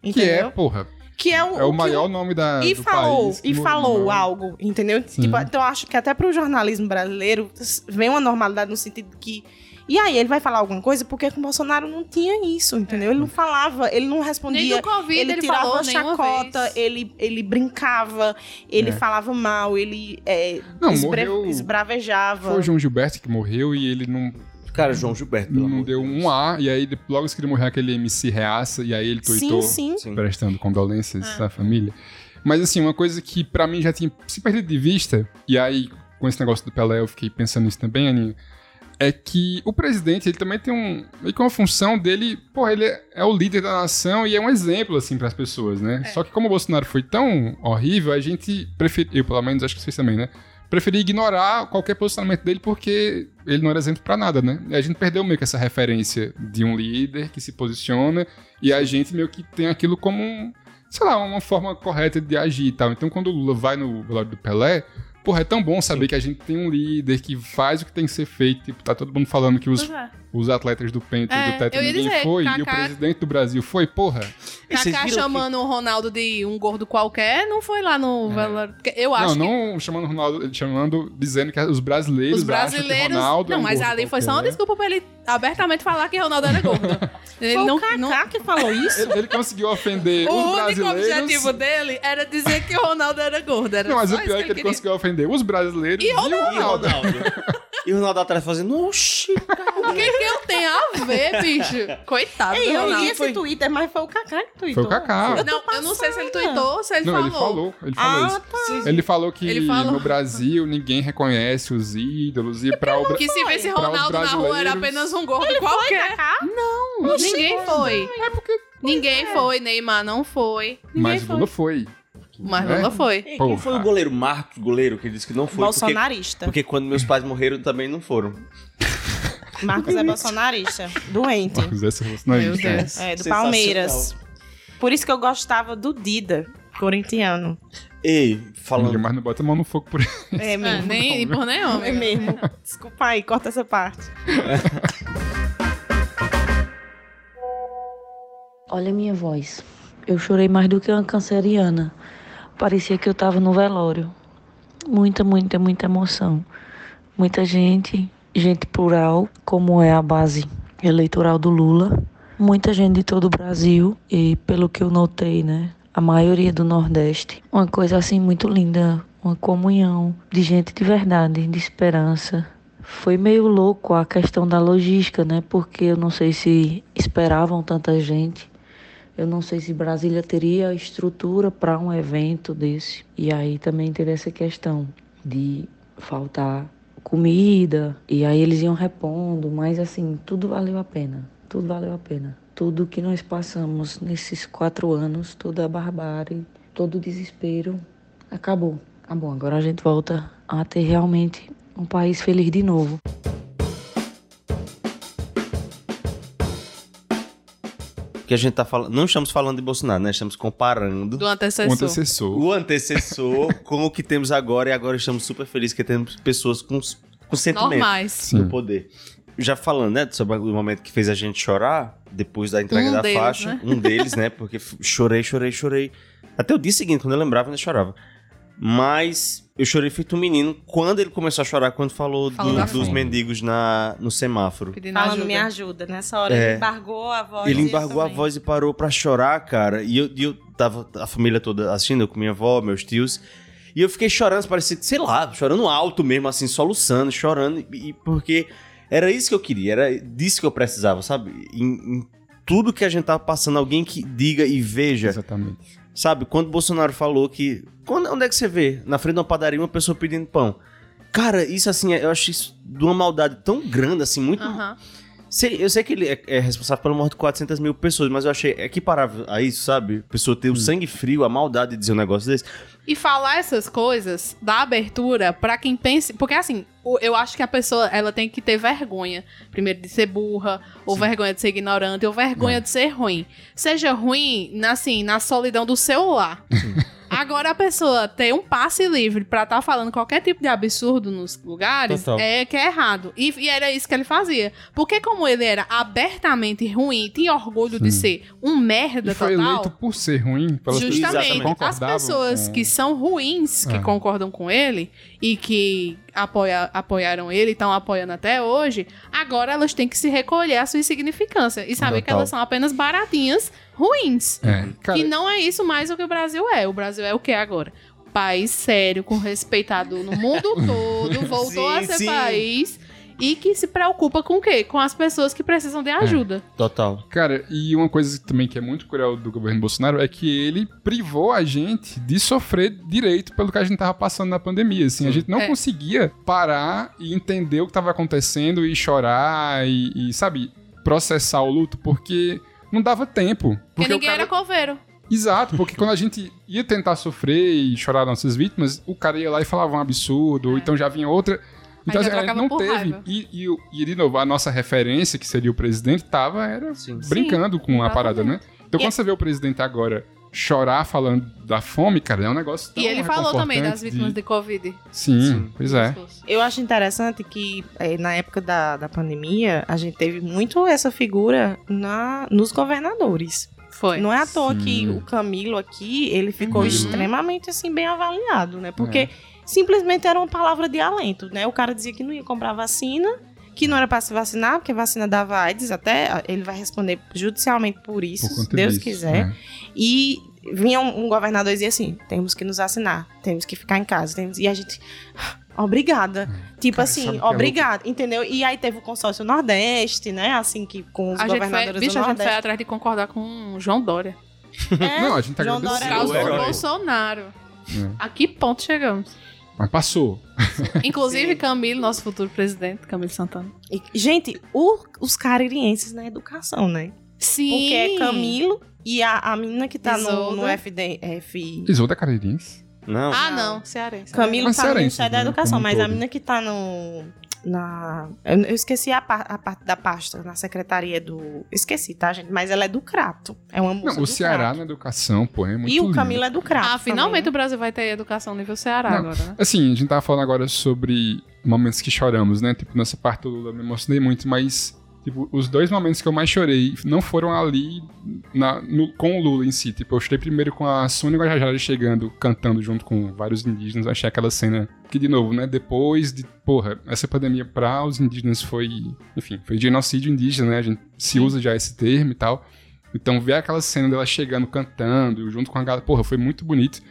Que Entendeu? é, porra, Que é o, é o que maior nome da, e falou, país. e falou algo, entendeu? Tipo, então eu acho que até pro jornalismo brasileiro vem uma normalidade no sentido que E aí ele vai falar alguma coisa porque com o Bolsonaro não tinha isso, entendeu? Ele não falava, ele não respondia. Nem do Covid ele, ele tirava falou chacota, vez. ele, ele brincava, ele É. falava mal, ele é, Não, esbre- morreu- esbravejava. Foi o João Gilberto que morreu e ele não. Cara, João Gilberto, pelo Não amor de deu um A, e aí de- logo que ele morreu aquele MC reaça, e aí ele Sim, tuitou sim. prestando condolências à família. Mas assim, uma coisa que pra mim já tinha se perdido de vista, e aí com esse negócio do Pelé eu fiquei pensando nisso também, Aninha, é que o presidente, ele também tem um. meio que uma função dele, pô, ele é, é o líder da nação e é um exemplo, assim, pras pessoas, né? Só que como o Bolsonaro foi tão horrível, a gente preferiu, eu pelo menos acho que vocês também, né? Preferi ignorar qualquer posicionamento dele porque ele não era exemplo pra nada, né? E a gente perdeu meio que essa referência de um líder que se posiciona e a gente meio que tem aquilo como um, sei lá, uma forma correta de agir e tal. Então quando o Lula vai no velório do Pelé, porra, é tão bom saber que a gente tem um líder que faz o que tem que ser feito. Tipo, tá todo mundo falando que os, é. os atletas do Penta e É, do Tetra eu ia ninguém dizer, foi, e o Kaká- presidente do Brasil foi, porra. Kaká chamando o Ronaldo de um gordo qualquer, não foi lá no. Porque Eu acho não, que não chamando o Ronaldo, ele chamando, dizendo que os brasileiros, os brasileiros. acham que Ronaldo não, é um mas gordo ali foi só uma desculpa pra ele abertamente falar que Ronaldo era gordo. ele Foi não, o Kaká não... que falou isso? Ele, ele conseguiu ofender O os único brasileiros. objetivo dele era dizer que o Ronaldo era gordo. Era Não, mas o pior é que ele queria. conseguiu ofender os brasileiros e, o Ronaldo. E o Ronaldo atrás fazendo, oxi, O que, que eu tenho a ver, bicho? Coitado Ei, do eu Ronaldo. li esse Twitter, mas foi o Kaká que tweetou. Foi o Kaká. Não, eu não sei se ele tweetou ou se ele não, falou. ele falou, ele falou Ah, isso. tá. Ele falou que Ele falou. no Brasil ninguém reconhece os ídolos e pra o Bra- Que se pra os Ronaldo na rua era brasileiros- um gordo qualquer. Não, ninguém foi. É porque Ninguém foi, Neymar não foi. Ninguém Mas foi. Lula foi. Mas né? Lula foi. Ei, Porra. Quem foi o goleiro? Marcos, goleiro, que disse que não foi. Bolsonarista. Porque, porque quando meus pais morreram também não foram. Marcos é bolsonarista. Doente. Marcos Essa bolsonarista. Meu Deus. É, do. Palmeiras. Por isso que eu gostava do Dida, corintiano. Ei, falando. mais não bota a mão no fogo por ele. É É, mesmo. nem por nenhum. É mesmo. Desculpa aí, corta essa parte. Olha a minha voz. Eu chorei mais do que uma canceriana. Parecia que eu estava no velório. Muita, muita, muita emoção. Muita gente, gente plural, como é a base eleitoral do Lula. Muita gente de todo o Brasil e, pelo que eu notei, né, a maioria do Nordeste. Uma coisa assim muito linda, uma comunhão de gente de verdade, de esperança. Foi meio louco a questão da logística, né? Porque eu não sei se esperavam tanta gente. Eu não sei se Brasília teria estrutura para um evento desse. E aí também teve essa questão de faltar comida. E aí eles iam repondo. Mas assim, tudo valeu a pena. Tudo valeu a pena. Tudo que nós passamos nesses quatro anos, toda a barbárie, todo o desespero, acabou. Acabou. Agora a gente volta a ter realmente um país feliz de novo. Que a gente tá falando. Não estamos falando de Bolsonaro, né? Estamos comparando Do O antecessor. antecessor. o antecessor com o que temos agora. E agora estamos super felizes que temos pessoas com, com sentimento Normais. no poder. Já falando, né, sobre o momento que fez a gente chorar, depois da entrega Um da deles, faixa. né? Um deles, né? Porque chorei, chorei, chorei. Até o dia seguinte, quando eu lembrava, eu ainda chorava. Mas eu chorei feito um menino quando ele começou a chorar, quando falou, Falou do- dos fome. mendigos na, no semáforo. Pedindo Falando ajuda. me ajuda. Nessa hora É. ele embargou a voz. Ele embargou a também. voz e parou pra chorar, cara. E eu, e eu tava a família toda assistindo, eu com minha avó, meus tios. E eu fiquei chorando, parecia, sei lá, chorando alto mesmo, assim, soluçando, chorando. E, e porque era isso que eu queria, era disso que eu precisava, sabe? Em, em tudo que a gente tava passando, alguém que diga e veja. Exatamente. Sabe, quando o Bolsonaro falou que. Quando, onde é que você vê? Na frente de uma padaria, uma pessoa pedindo pão. Cara, isso assim, eu acho isso de uma maldade tão grande, assim, muito. Sei- eu sei que ele é, é responsável pela morte de 400 mil pessoas, mas eu achei equiparável a isso, sabe? A pessoa ter o sangue frio, a maldade de dizer um negócio desse. E falar essas coisas da abertura pra quem pense. Porque assim, eu acho que a pessoa ela tem que ter vergonha. Primeiro de ser burra, ou vergonha de ser ignorante, ou vergonha de ser ruim. Seja ruim, na- assim, na solidão do seu lar. Agora a pessoa ter um passe livre pra estar falando qualquer tipo de absurdo nos lugares Total. é que é errado. E, e era isso que ele fazia. Porque como ele era abertamente ruim, tinha orgulho de Sim. ser um merda E foi total. eleito por ser ruim, pelas que Justamente. As pessoas com- que são ruins, que É. concordam com ele e que apoia, apoiaram ele e estão apoiando até hoje, agora elas têm que se recolher à sua insignificância e saber que Total. elas são apenas baratinhas ruins. É, cara, Que não é isso mais o que o Brasil é. O Brasil é o que agora? País sério, com respeitado no mundo todo, voltou Sim, a ser sim. país e que se preocupa com o quê? Com as pessoas que precisam de ajuda. Total. Cara, e uma coisa também que é muito cruel do governo Bolsonaro é que ele privou a gente de sofrer direito pelo que a gente tava passando na pandemia. Assim, a gente não É. conseguia parar e entender o que tava acontecendo e chorar e, e, sabe, processar o luto porque não dava tempo. Porque Porque o ninguém cara... era coveiro. Exato, porque quando a gente ia tentar sofrer e chorar nossas vítimas, o cara ia lá e falava um absurdo, ou então já vinha outra. Então assim, a gente não teve. E, e, e, de novo, a nossa referência, que seria o presidente, tava era brincando com a parada, né? Então E quando você vê o presidente agora chorar falando da fome, cara, é um negócio tão E ele falou também das vítimas de, Covid. Sim, pois é. Eu acho interessante que eh, na época da, da pandemia a gente teve muito essa figura na, nos governadores. Foi. Não é à toa Sim. que o Camilo aqui, ele ficou Uhum. extremamente assim bem avaliado, né? Porque É. simplesmente era uma palavra de alento, né? O cara dizia que não ia comprar vacina, que não era para se vacinar, porque vacina dava AIDS, até ele vai responder judicialmente por isso, Por se Deus disso, quiser. né? E vinha um, um governador e dizia assim: temos que nos vacinar, temos que ficar em casa. Temos... E a gente. Obrigada. Tipo Cara, assim, é obrigada, entendeu? E aí teve o consórcio Nordeste, né? Assim que com os A gente, foi, governadores bicho, do a gente foi Nordeste. atrás de concordar com o João Dória. É, Não, a gente tá João. Dória Por causa do. Bolsonaro. É. A que ponto chegamos? Mas passou. Inclusive, Camilo, nosso futuro presidente, Camilo Santana. E, gente, o- os caririenses na educação, né? Sim. Porque é Camilo e a, a menina que tá no, Isolda. no FDF. Isolda Caririense. Não. Ah, não, cearense. Camilo Mas tá no Ministério da né, Educação, mas a todo. menina que tá no. Na. Eu, eu esqueci a, pa- a parte da pasta, na secretaria do. Esqueci, tá, gente? Mas ela é do Crato. É uma moça. Não, do o Ceará Crato. na educação, pô, é muito E o lindo. Camilo é do Crato. Ah, finalmente também. o Brasil vai ter educação nível Ceará Não, agora, né? Assim, a gente tava falando agora sobre momentos que choramos, né? Tipo, nessa parte do Lula eu me emocionei muito, mas tipo, os dois momentos que eu mais chorei não foram ali na- no- com o Lula em si. Tipo, eu chorei primeiro com a Sônia Guajajara chegando, cantando junto com vários indígenas. Achei aquela cena que, de novo, né? Depois de, porra, essa pandemia para os indígenas foi, enfim, foi genocídio indígena, né? A gente se usa já esse termo e tal. Então, ver aquela cena dela chegando, cantando, junto com a galera, porra, foi muito bonito.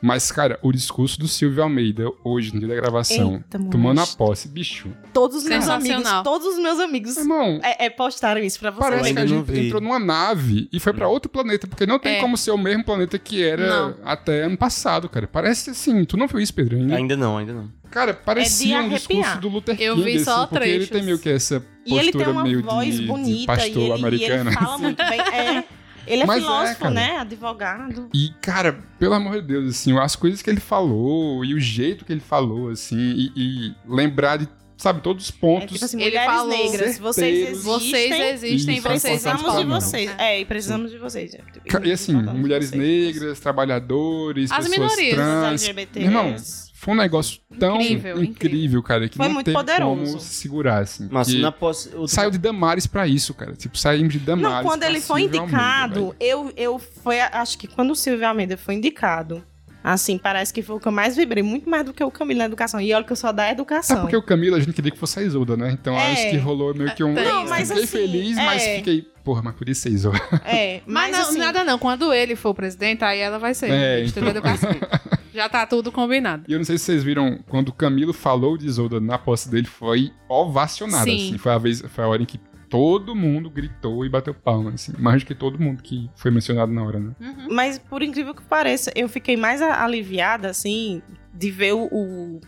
Mas, cara, o discurso do Silvio Almeida, hoje, no dia da gravação, Eita, tomando a posse, bicho. Todos os meus amigos, todos os meus amigos Irmão, é, é, postaram isso pra vocês. parece que a gente vi. entrou numa nave e foi pra outro planeta, porque não tem É. como ser o mesmo planeta que era Não. até ano passado, cara. Parece assim, tu não viu isso, Pedro? Ainda? Ainda não, ainda não. Cara, parecia um arrepiar. discurso do Luther King, Eu vi só assim, porque ele trechos. tem meio que essa E ele postura tem uma meio voz de, de pastor e ele, americano. e ele fala muito bem. É, ele é Mas é, filósofo, cara. né? Advogado. E, cara, pelo amor de Deus, assim, as coisas que ele falou e o jeito que ele falou, assim, e, e lembrar de, sabe, todos os É, pontos. tipo assim, Ele mulheres falou, negras, vocês existem. Vocês existem, Isso, vocês precisamos de vocês. É, e precisamos de vocês. E assim, mulheres vocês. negras, trabalhadores, As pessoas minorias, trans. LGBTs. Irmão, foi um negócio tão Incrível, incrível, cara, que Foi não muito teve poderoso. como se segurar, assim. Mas que na posse. o- Saiu de Damares pra isso, cara. Tipo, saímos de Damares Não, quando pra ele foi Silvio Almeida, indicado, velho. eu, eu foi, acho que quando o Silvio Almeida foi indicado, assim, parece que foi o que eu mais vibrei, muito mais do que o Camilo na educação. E olha que eu sou da educação. Sabe porque o Camilo a gente queria que fosse a Isolda, né? Então É. acho que rolou meio que um. Não, isso. mas fiquei assim, feliz, mas é. fiquei. Porra, mas podia ser Isolda. É, Mas, mas, não, assim, nada não. Quando ele for presidente, aí ela vai ser. É, então. da Educação. Já tá tudo combinado. E eu não sei se vocês viram, quando o Camilo falou de Isolda na posse dele, foi ovacionado, Sim. assim. Foi a, vez, foi a hora em que todo mundo gritou e bateu palma, assim. Mais do que todo mundo que foi mencionado na hora, né? Mas por incrível que pareça, eu fiquei mais a- aliviada, assim, de ver o, o,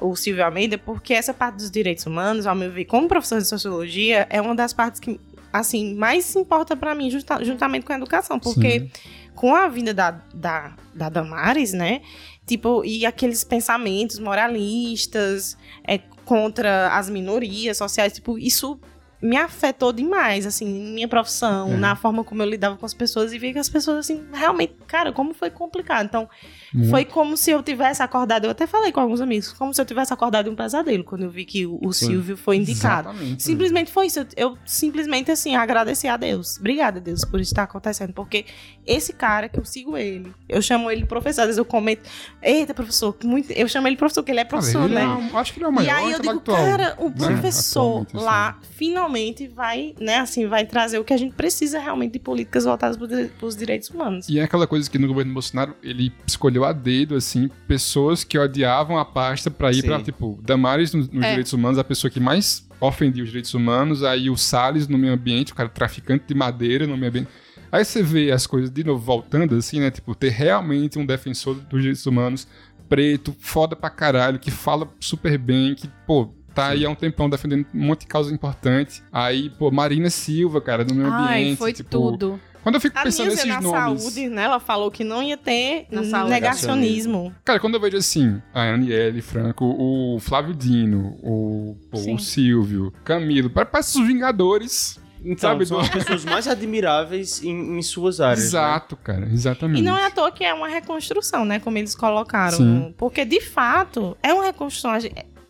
o Silvio Almeida, porque essa parte dos direitos humanos, ao meu ver, como professor de sociologia, é uma das partes que, assim, mais se importa pra mim, justa- juntamente com a educação. Porque Sim. Com a vinda da, da, da Damares, né? Tipo, e aqueles pensamentos moralistas é, contra as minorias sociais, tipo, isso me afetou demais, assim, minha profissão, É. na forma como eu lidava com as pessoas e vi que as pessoas, assim, realmente, cara, como foi complicado. Então, Muito. foi como se eu tivesse acordado, eu até falei com alguns amigos, como se eu tivesse acordado de um pesadelo quando eu vi que o, o. Silvio foi indicado. Exatamente. Simplesmente foi isso. Eu, eu simplesmente, assim, agradeci a Deus. Obrigada, Deus, por isso estar acontecendo. Porque esse cara, que eu sigo ele, eu chamo ele professor, às vezes eu comento, eita, professor, muito... eu chamo ele professor, porque ele é professor, ele é né? um- acho que ele é o E maior aí eu digo, intelectual, cara, o né, professor assim. lá finalmente vai, né, assim, vai trazer o que a gente precisa realmente de políticas voltadas para os direitos humanos. E é aquela coisa que no governo Bolsonaro ele escolheu a dedo, assim, pessoas que odiavam a pasta pra ir pra, tipo, Damares nos, nos É. direitos humanos, a pessoa que mais ofendia os direitos humanos, aí o Salles no meio ambiente, o cara traficante de madeira no meio ambiente. Aí você vê as coisas de novo voltando, assim, né? Tipo, ter realmente um defensor dos direitos humanos preto, foda pra caralho, que fala super bem, que, pô, tá aí há um tempão defendendo um monte de causa importante. Aí, pô, Marina Silva, cara, no meio Ai, ambiente. foi tipo, tudo. Quando eu fico A pensando Nilce, nesses na nomes. saúde, né, ela falou que não ia ter negacionismo. Cara, quando eu vejo assim, a Aniele Franco, o Flávio Dino, o, Sim. o Silvio, Camilo, pa- parece os Vingadores. Então, sabe? são do- as pessoas mais admiráveis em, em suas áreas. né? Exato, cara, exatamente. E não é à toa que é uma reconstrução, né? Como eles colocaram. Sim. Porque, de fato, é uma reconstrução.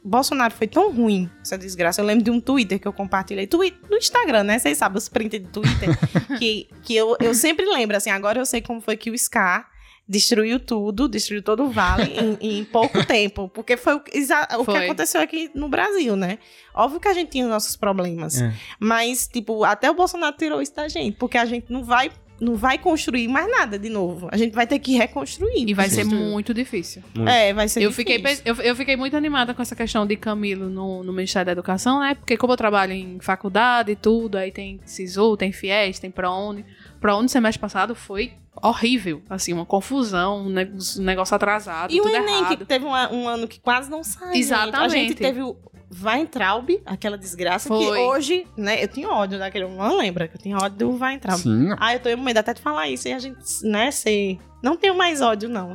Bolsonaro foi tão ruim, essa desgraça. Eu lembro de um Twitter que eu compartilhei. Twi- no Instagram, né? Vocês sabem, os prints de Twitter. que que eu, eu sempre lembro, assim. Agora eu sei como foi que o Scar destruiu tudo, destruiu todo o vale em, em pouco tempo. Porque foi, o, o que Foi. aconteceu aqui no Brasil, né? Óbvio que a gente tinha os nossos problemas. É. Mas, tipo, até o Bolsonaro tirou isso da gente. Porque a gente não vai, não vai construir mais nada de novo. A gente vai ter que reconstruir. E vai ser Sim. muito difícil. É, vai ser Eu difícil. fiquei, eu, eu fiquei muito animada com essa questão de Camilo no, no Ministério da Educação, né? Porque como eu trabalho em faculdade e tudo, aí tem SISU, tem FIES, tem ProUni. ProUni semestre passado foi horrível. Assim, uma confusão, um ne- negócio atrasado, E o tudo Enem, errado. que teve uma- um ano que quase não saiu. Exatamente. A gente teve o Weintraub, aquela desgraça, que Foi. hoje, né, eu tinha ódio daquele, não lembra que eu tinha ódio do Weintraub. Sim. Ah, eu tô com medo até de falar isso, e a gente, né, ser... Não tenho mais ódio, não,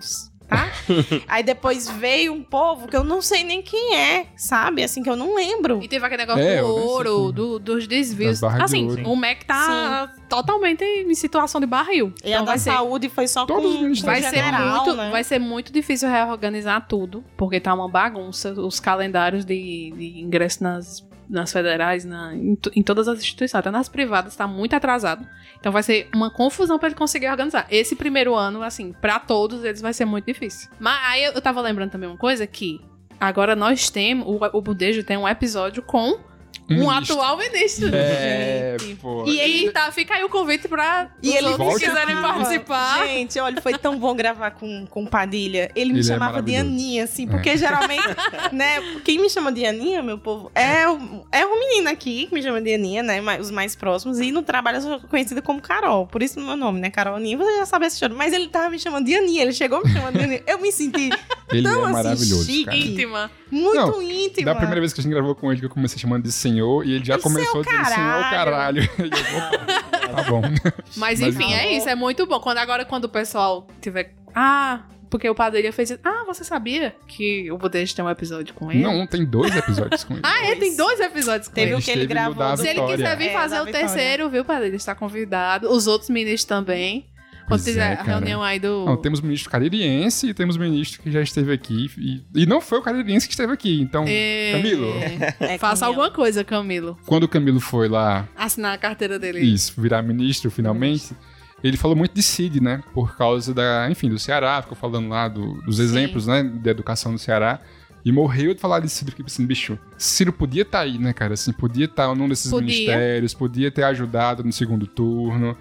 tá? Aí depois veio um povo que eu não sei nem quem é, sabe? Assim, que eu não lembro. E teve aquele negócio É, do ouro, quem. do- dos desvios. De Assim, ouro. o MEC tá totalmente em situação de barril. E a Então da vai ser saúde foi só Todos os com. Vai ser, general, muito, né? vai ser muito difícil reorganizar tudo, porque tá uma bagunça. Os calendários de, de ingresso nas, nas federais, na- em, em todas as instituições, até nas privadas, tá muito atrasado. Então vai ser uma confusão pra ele conseguir organizar. Esse primeiro ano, assim, pra todos eles vai ser muito difícil. Mas aí eu, eu tava lembrando também uma coisa que agora nós temos, o, o Budejo tem um episódio com um Ministro. atual ministro. É, gente. pô. E ele tá, fica aí o convite pra E ele outros quiserem chamava- participar. Gente, olha, foi tão bom gravar com, com o Padilha. Ele me Ele é chamava de maravilhoso. Aninha, assim, porque É. geralmente, né, quem me chama de Aninha, meu povo, é, o- é uma menina aqui que me chama de Aninha, né, os mais próximos, e no trabalho eu sou conhecida como Carol, por isso meu nome, né, Carol Aninha, você já sabe essa história, mas ele tava me chamando de Aninha, ele chegou me chamando de Aninha, eu me senti Ele tão, é assim, maravilhoso, chique, cara. Íntima. Muito Não, íntima. Da primeira vez que a gente gravou com ele, que eu comecei chamando de senhor, e ele já Ele, começou dizendo senhor caralho. E eu, tá bom. Mas Mas enfim, não. é isso, é muito bom. Quando agora, quando o pessoal tiver. Ah, porque o padrinho fez isso. Ah, você sabia que o Budejo tem um episódio com ele? Não, tem dois episódios com ele. Ah, é, tem dois episódios com Teve ele. o que ele gravou. Se ele quiser vir É, fazer o terceiro, viu? Ele está convidado. Os outros ministros também. Quando Pois fizer é, a cara. reunião aí do. Não, temos ministro caririense e temos ministro que já esteve aqui. E, e não foi o caririense que esteve aqui. Então, É, Camilo, É, Faça Camilo. alguma coisa, Camilo. quando o Camilo foi lá, Assinar a carteira dele. isso, virar ministro finalmente, ele falou muito de Cid, né? Por causa da, enfim, do Ceará, ficou falando lá do- dos exemplos, né, da educação do Ceará. E morreu de falar de Ciro, porque assim, bicho, Ciro podia estar aí, né, cara? Assim, podia estar num desses Podia. ministérios, podia ter ajudado no segundo turno.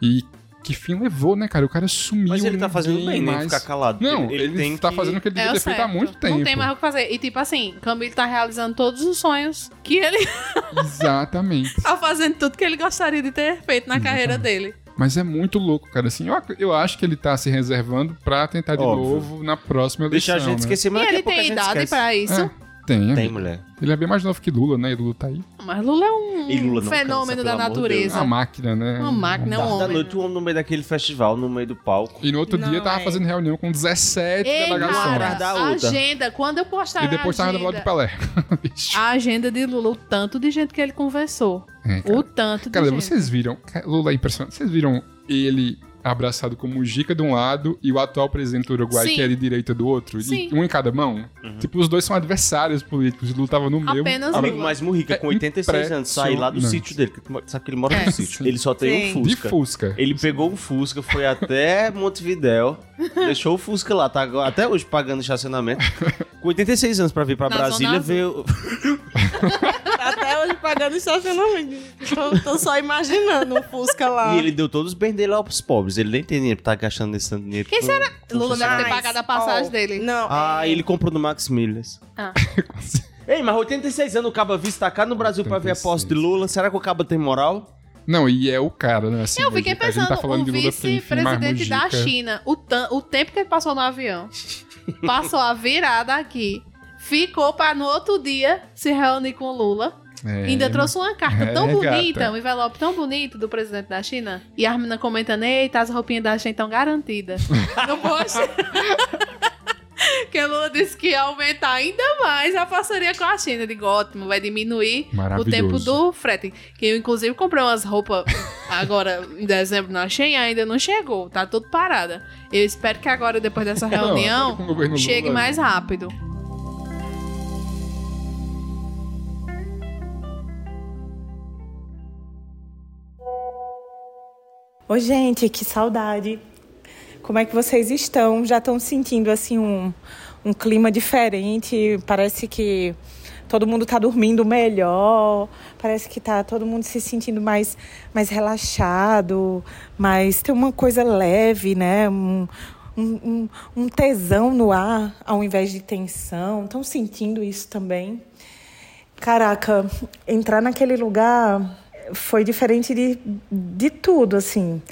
E que fim levou, né, cara? O cara sumiu. Mas ele tá fazendo bem, né? mais- Ficar calado. Não, Ele- ele, ele tem tá que- fazendo o que ele É devia o ter feito há muito tempo. Não tem mais o que fazer. E tipo assim, Camilo tá realizando todos os sonhos que ele Exatamente. tá fazendo tudo que ele gostaria de ter feito na carreira dele. Mas é muito louco, cara. Assim, eu, eu acho que ele tá se reservando pra tentar de Óbvio. novo na próxima eleição. Deixa a gente né? esquecer, mas e daqui a ele tem gente idade esquece. pra isso. É. Tem. Tem mulher. Ele é bem mais novo que Lula, né? E Lula tá aí. Mas Lula é um E Lula não fenômeno cansa, da pelo amor de Deus. natureza. Uma máquina, né? Uma máquina, é um Da, da homem. noite, um homem no meio daquele festival, no meio do palco. E no outro Não, dia tava é. fazendo reunião com 17 Ei, delegações. cara, da a outra. agenda, quando eu postar E depois a tava agenda, do Pelé. Bicho. a agenda de Lula, o tanto de gente que ele conversou. É, cara. o tanto de Cara, gente. vocês viram. Lula é impressionante. Vocês viram ele abraçado com Mujica de um lado e o atual presidente do Uruguai, Sim. que é de direita do outro? Sim. E um em cada mão? Tipo, os dois são adversários políticos. E Lula tava no meio. Apenas abra- Amigo, mas Murrica, com 86 anos, sai lá do sítio dele. Sabe que ele mora É. no sítio. Ele só tem Sim. um De Fusca. Fusca. Ele pegou um Fusca, foi até Montevidéu, deixou o Fusca lá, tá até hoje pagando estacionamento. Com 86 anos pra vir pra Na Brasília Zona hoje pagando estacionamento. Tô, tô só imaginando o Fusca lá. E ele deu todos os bens dele lá pros pobres. Ele nem tem dinheiro pra estar gastando esse tanto dinheiro. Quem com- será? com Lula deve ter funcionário. pagado a passagem ó, dele. Não. Ah, é- ele comprou no Max Milhas. Ah. Ei, mas 86 anos o Caba visto tá cá no Brasil pra ver a posse de Lula. Será que o Caba tem moral? Não, e é o cara, né? Assim, Eu fiquei Mujica. A gente pensando, tá falando o de Lula porque, enfim, mas vice-presidente da Mujica- China, o, tan- o tempo que ele passou no avião, passou a virada aqui, ficou pra no outro dia se reunir com o Lula. É. Ainda trouxe uma carta É, tão bonita, gata. um envelope tão bonito do presidente da China. E a menina comentando, eita, as roupinhas da China estão garantidas. no post. que o Lula disse que ia aumentar ainda mais a parceria com a China. Eu digo, ótimo, vai diminuir o tempo do frete. Que eu, inclusive, comprei umas roupas agora em dezembro na Shein, ainda não chegou, tá tudo parada. Eu espero que agora, depois dessa Não, reunião, agora com o governo Lula, chegue mais rápido. Ô, gente, que saudade. Como é que vocês estão? Já estão sentindo assim um, um clima diferente? Parece que todo mundo está dormindo melhor. Parece que tá todo mundo se sentindo mais, mais relaxado, mas tem uma coisa leve, né? Um, um, um tesão no ar ao invés de tensão. Estão sentindo isso também? Caraca, entrar naquele lugar foi diferente de, de tudo, assim.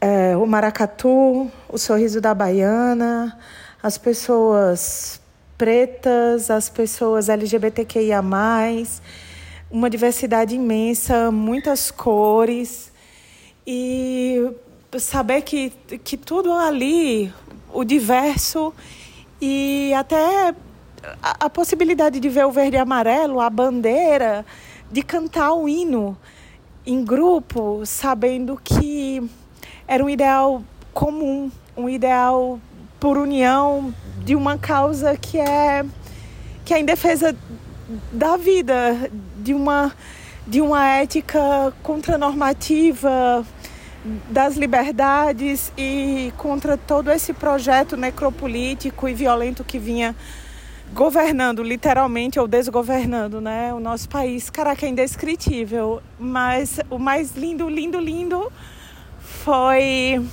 É, o maracatu, o sorriso da baiana, as pessoas pretas, as pessoas LGBTQIA+, uma diversidade imensa, muitas cores. E saber que, que tudo ali, o diverso e até a, a possibilidade de ver o verde e amarelo, a bandeira, de cantar o hino em grupo, sabendo que era um ideal comum, um ideal por união de uma causa que é que é em defesa da vida, de uma de uma ética contranormativa das liberdades e contra todo esse projeto necropolítico e violento que vinha governando literalmente ou desgovernando, né, o nosso país. Caraca, é indescritível, mas o mais lindo, lindo, lindo foi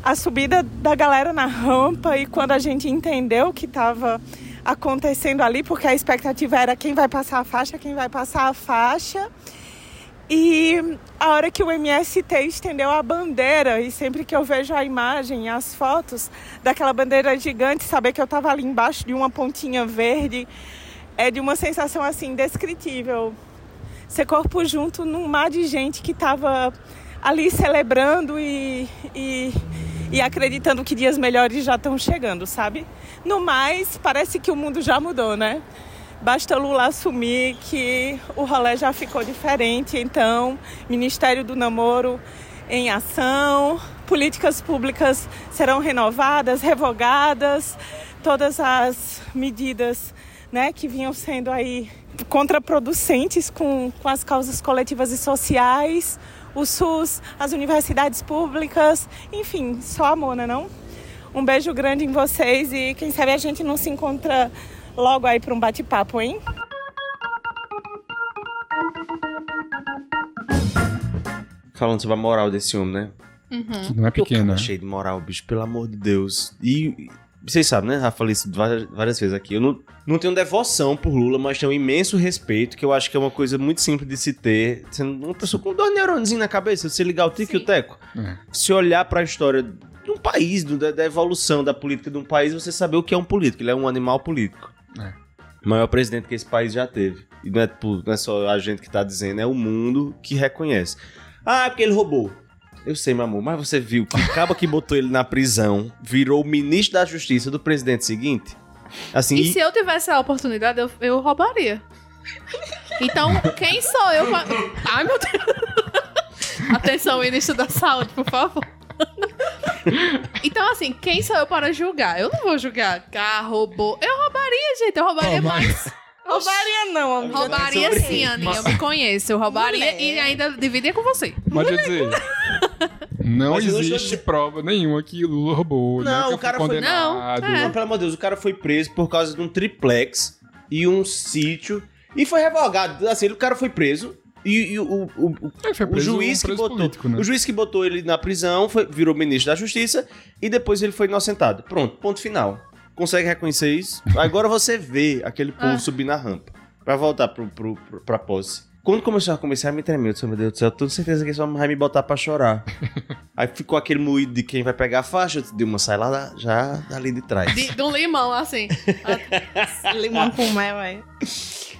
a subida da galera na rampa e quando a gente entendeu que estava acontecendo ali, porque a expectativa era quem vai passar a faixa, quem vai passar a faixa. E a hora que o MST estendeu a bandeira, e sempre que eu vejo a imagem, as fotos daquela bandeira gigante, saber que eu estava ali embaixo de uma pontinha verde, é de uma sensação assim indescritível. Ser corpo junto num mar de gente que estava ali celebrando e, e, e acreditando que dias melhores já estão chegando, sabe? No mais, parece que o mundo já mudou, né? Basta Lula assumir que o rolê já ficou diferente, então, Ministério do Namoro em ação, políticas públicas serão renovadas, revogadas, todas as medidas né, que vinham sendo aí contraproducentes com, com as causas coletivas e sociais, o SUS, as universidades públicas, enfim, só amor, né não? Um beijo grande em vocês e quem sabe a gente não se encontra logo aí para um bate-papo, hein? Falando sobre a moral desse homem, né? Que não é pequena. cheio de moral, bicho, pelo amor de Deus. E vocês sabem, né? Já falei isso várias, várias vezes aqui. Eu não, não tenho devoção por Lula, mas tenho um imenso respeito, que eu acho que é uma coisa muito simples de se ter. Sendo uma pessoa com dois neurônios na cabeça, você ligar o tico e o teco. É. Se olhar pra história de um país, do- da, da evolução da política de um país, você saber o que é um político. Ele é um animal político. É. O maior presidente que esse país já teve. E não é, não é só a gente que tá dizendo, é o mundo que reconhece. Ah, é porque ele roubou. Eu sei, meu amor, mas você viu que o cabo que botou ele na prisão virou o ministro da justiça do presidente seguinte? Assim, E e- se eu tivesse a oportunidade, eu, eu roubaria. Então, quem sou eu. Ai, meu Deus. Atenção, ministro da saúde, por favor. Então, assim, quem sou eu para julgar? Eu não vou julgar. Ah, roubou. Eu roubaria, gente. Eu roubaria Oh, mais. Roubaria não, amiga. Roubaria Sobre sim, isso. Aninha. Eu me conheço. Eu roubaria e ainda dividia com você. Mas quer dizer, não Mas eu não existe prova nenhuma que Lula roubou. Não, nunca o cara foi condenado. Não, pelo amor de Deus, o cara foi preso por causa de um triplex e um sítio. E foi revogado. Assim, o cara foi preso. E, e o, o, o, o preso juiz um que botou. político, né? O juiz que botou ele na prisão foi, virou ministro da justiça e depois ele foi inocentado. Pronto, ponto final. Consegue reconhecer isso? Agora você vê aquele povo Ah. subir na rampa. Pra voltar pro, pro, pro, pra posse. Quando começou a começar a me tremer, eu disse, "Oh, meu Deus do céu, eu tenho certeza que esse homem vai me botar pra chorar. Aí ficou aquele moído de quem vai pegar a faixa, eu disse, Dilma, sai lá da- já dali de trás. De, de um limão, assim. Limão com mel, aí.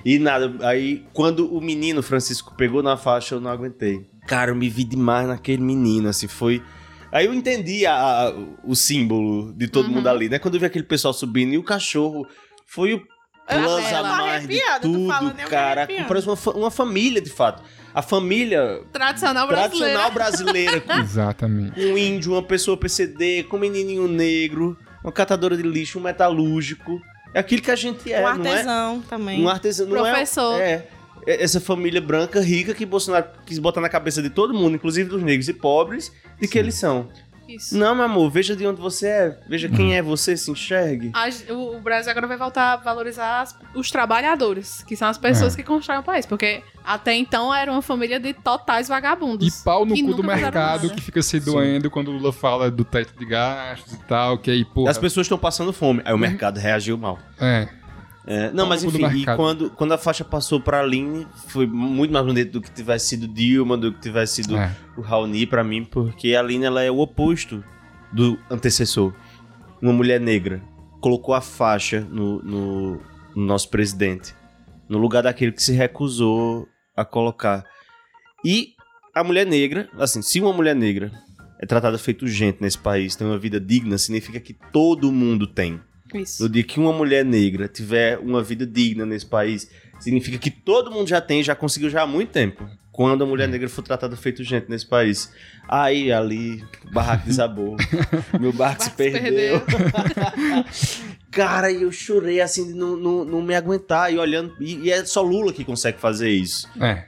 E nada, aí quando o menino Francisco pegou na faixa, eu não aguentei. Cara, eu me vi demais naquele menino, assim, foi. Aí eu entendi a- a- o símbolo de todo Uhum. mundo ali, né? Quando eu vi aquele pessoal subindo e o cachorro foi o Tô a mais de tudo, falando, cara. Parece uma, fa- uma família, de fato. A família Tradicional brasileira. tradicional brasileira, com Exatamente. um índio, uma pessoa PCD, com um menininho negro, uma catadora de lixo, um metalúrgico. É aquilo que a gente é, um não é? artesão também. Um artesão, não é- Professor. É, é essa família branca rica que Bolsonaro quis botar na cabeça de todo mundo, inclusive dos negros e pobres, de que eles são. Isso. Não, meu amor, veja de onde você é, veja quem é você, se enxergue. A- o, o Brasil agora vai voltar a valorizar as- os trabalhadores, que são as pessoas É. que constroem o país. Porque até então era uma família de totais E vagabundos. pau no cu do mercado que fica se doendo quando o Lula fala do teto de gastos e tal, que aí, porra. As pessoas estão passando fome, aí o mercado reagiu mal. É. É, não, Pau mas enfim, e quando, quando a faixa passou pra Aline, foi muito mais bonito do que tivesse sido Dilma, do que tivesse sido É. o Raoni pra mim, porque a Aline ela é o oposto do antecessor. Uma mulher negra colocou a faixa no, no, no nosso presidente, no lugar daquele que se recusou a colocar. E a mulher negra, assim, se uma mulher negra é tratada feito gente nesse país, tem uma vida digna, significa que todo mundo tem. Isso. No dia que uma mulher negra tiver uma vida digna nesse país, significa que todo mundo já tem, já conseguiu já há muito tempo. Quando a mulher negra for tratada feito gente nesse país. Aí, ali, o barraco desabou. Meu barco se perdeu. Cara, e eu chorei assim de não, não, não me aguentar. E olhando. E, e é só Lula que consegue fazer isso. É.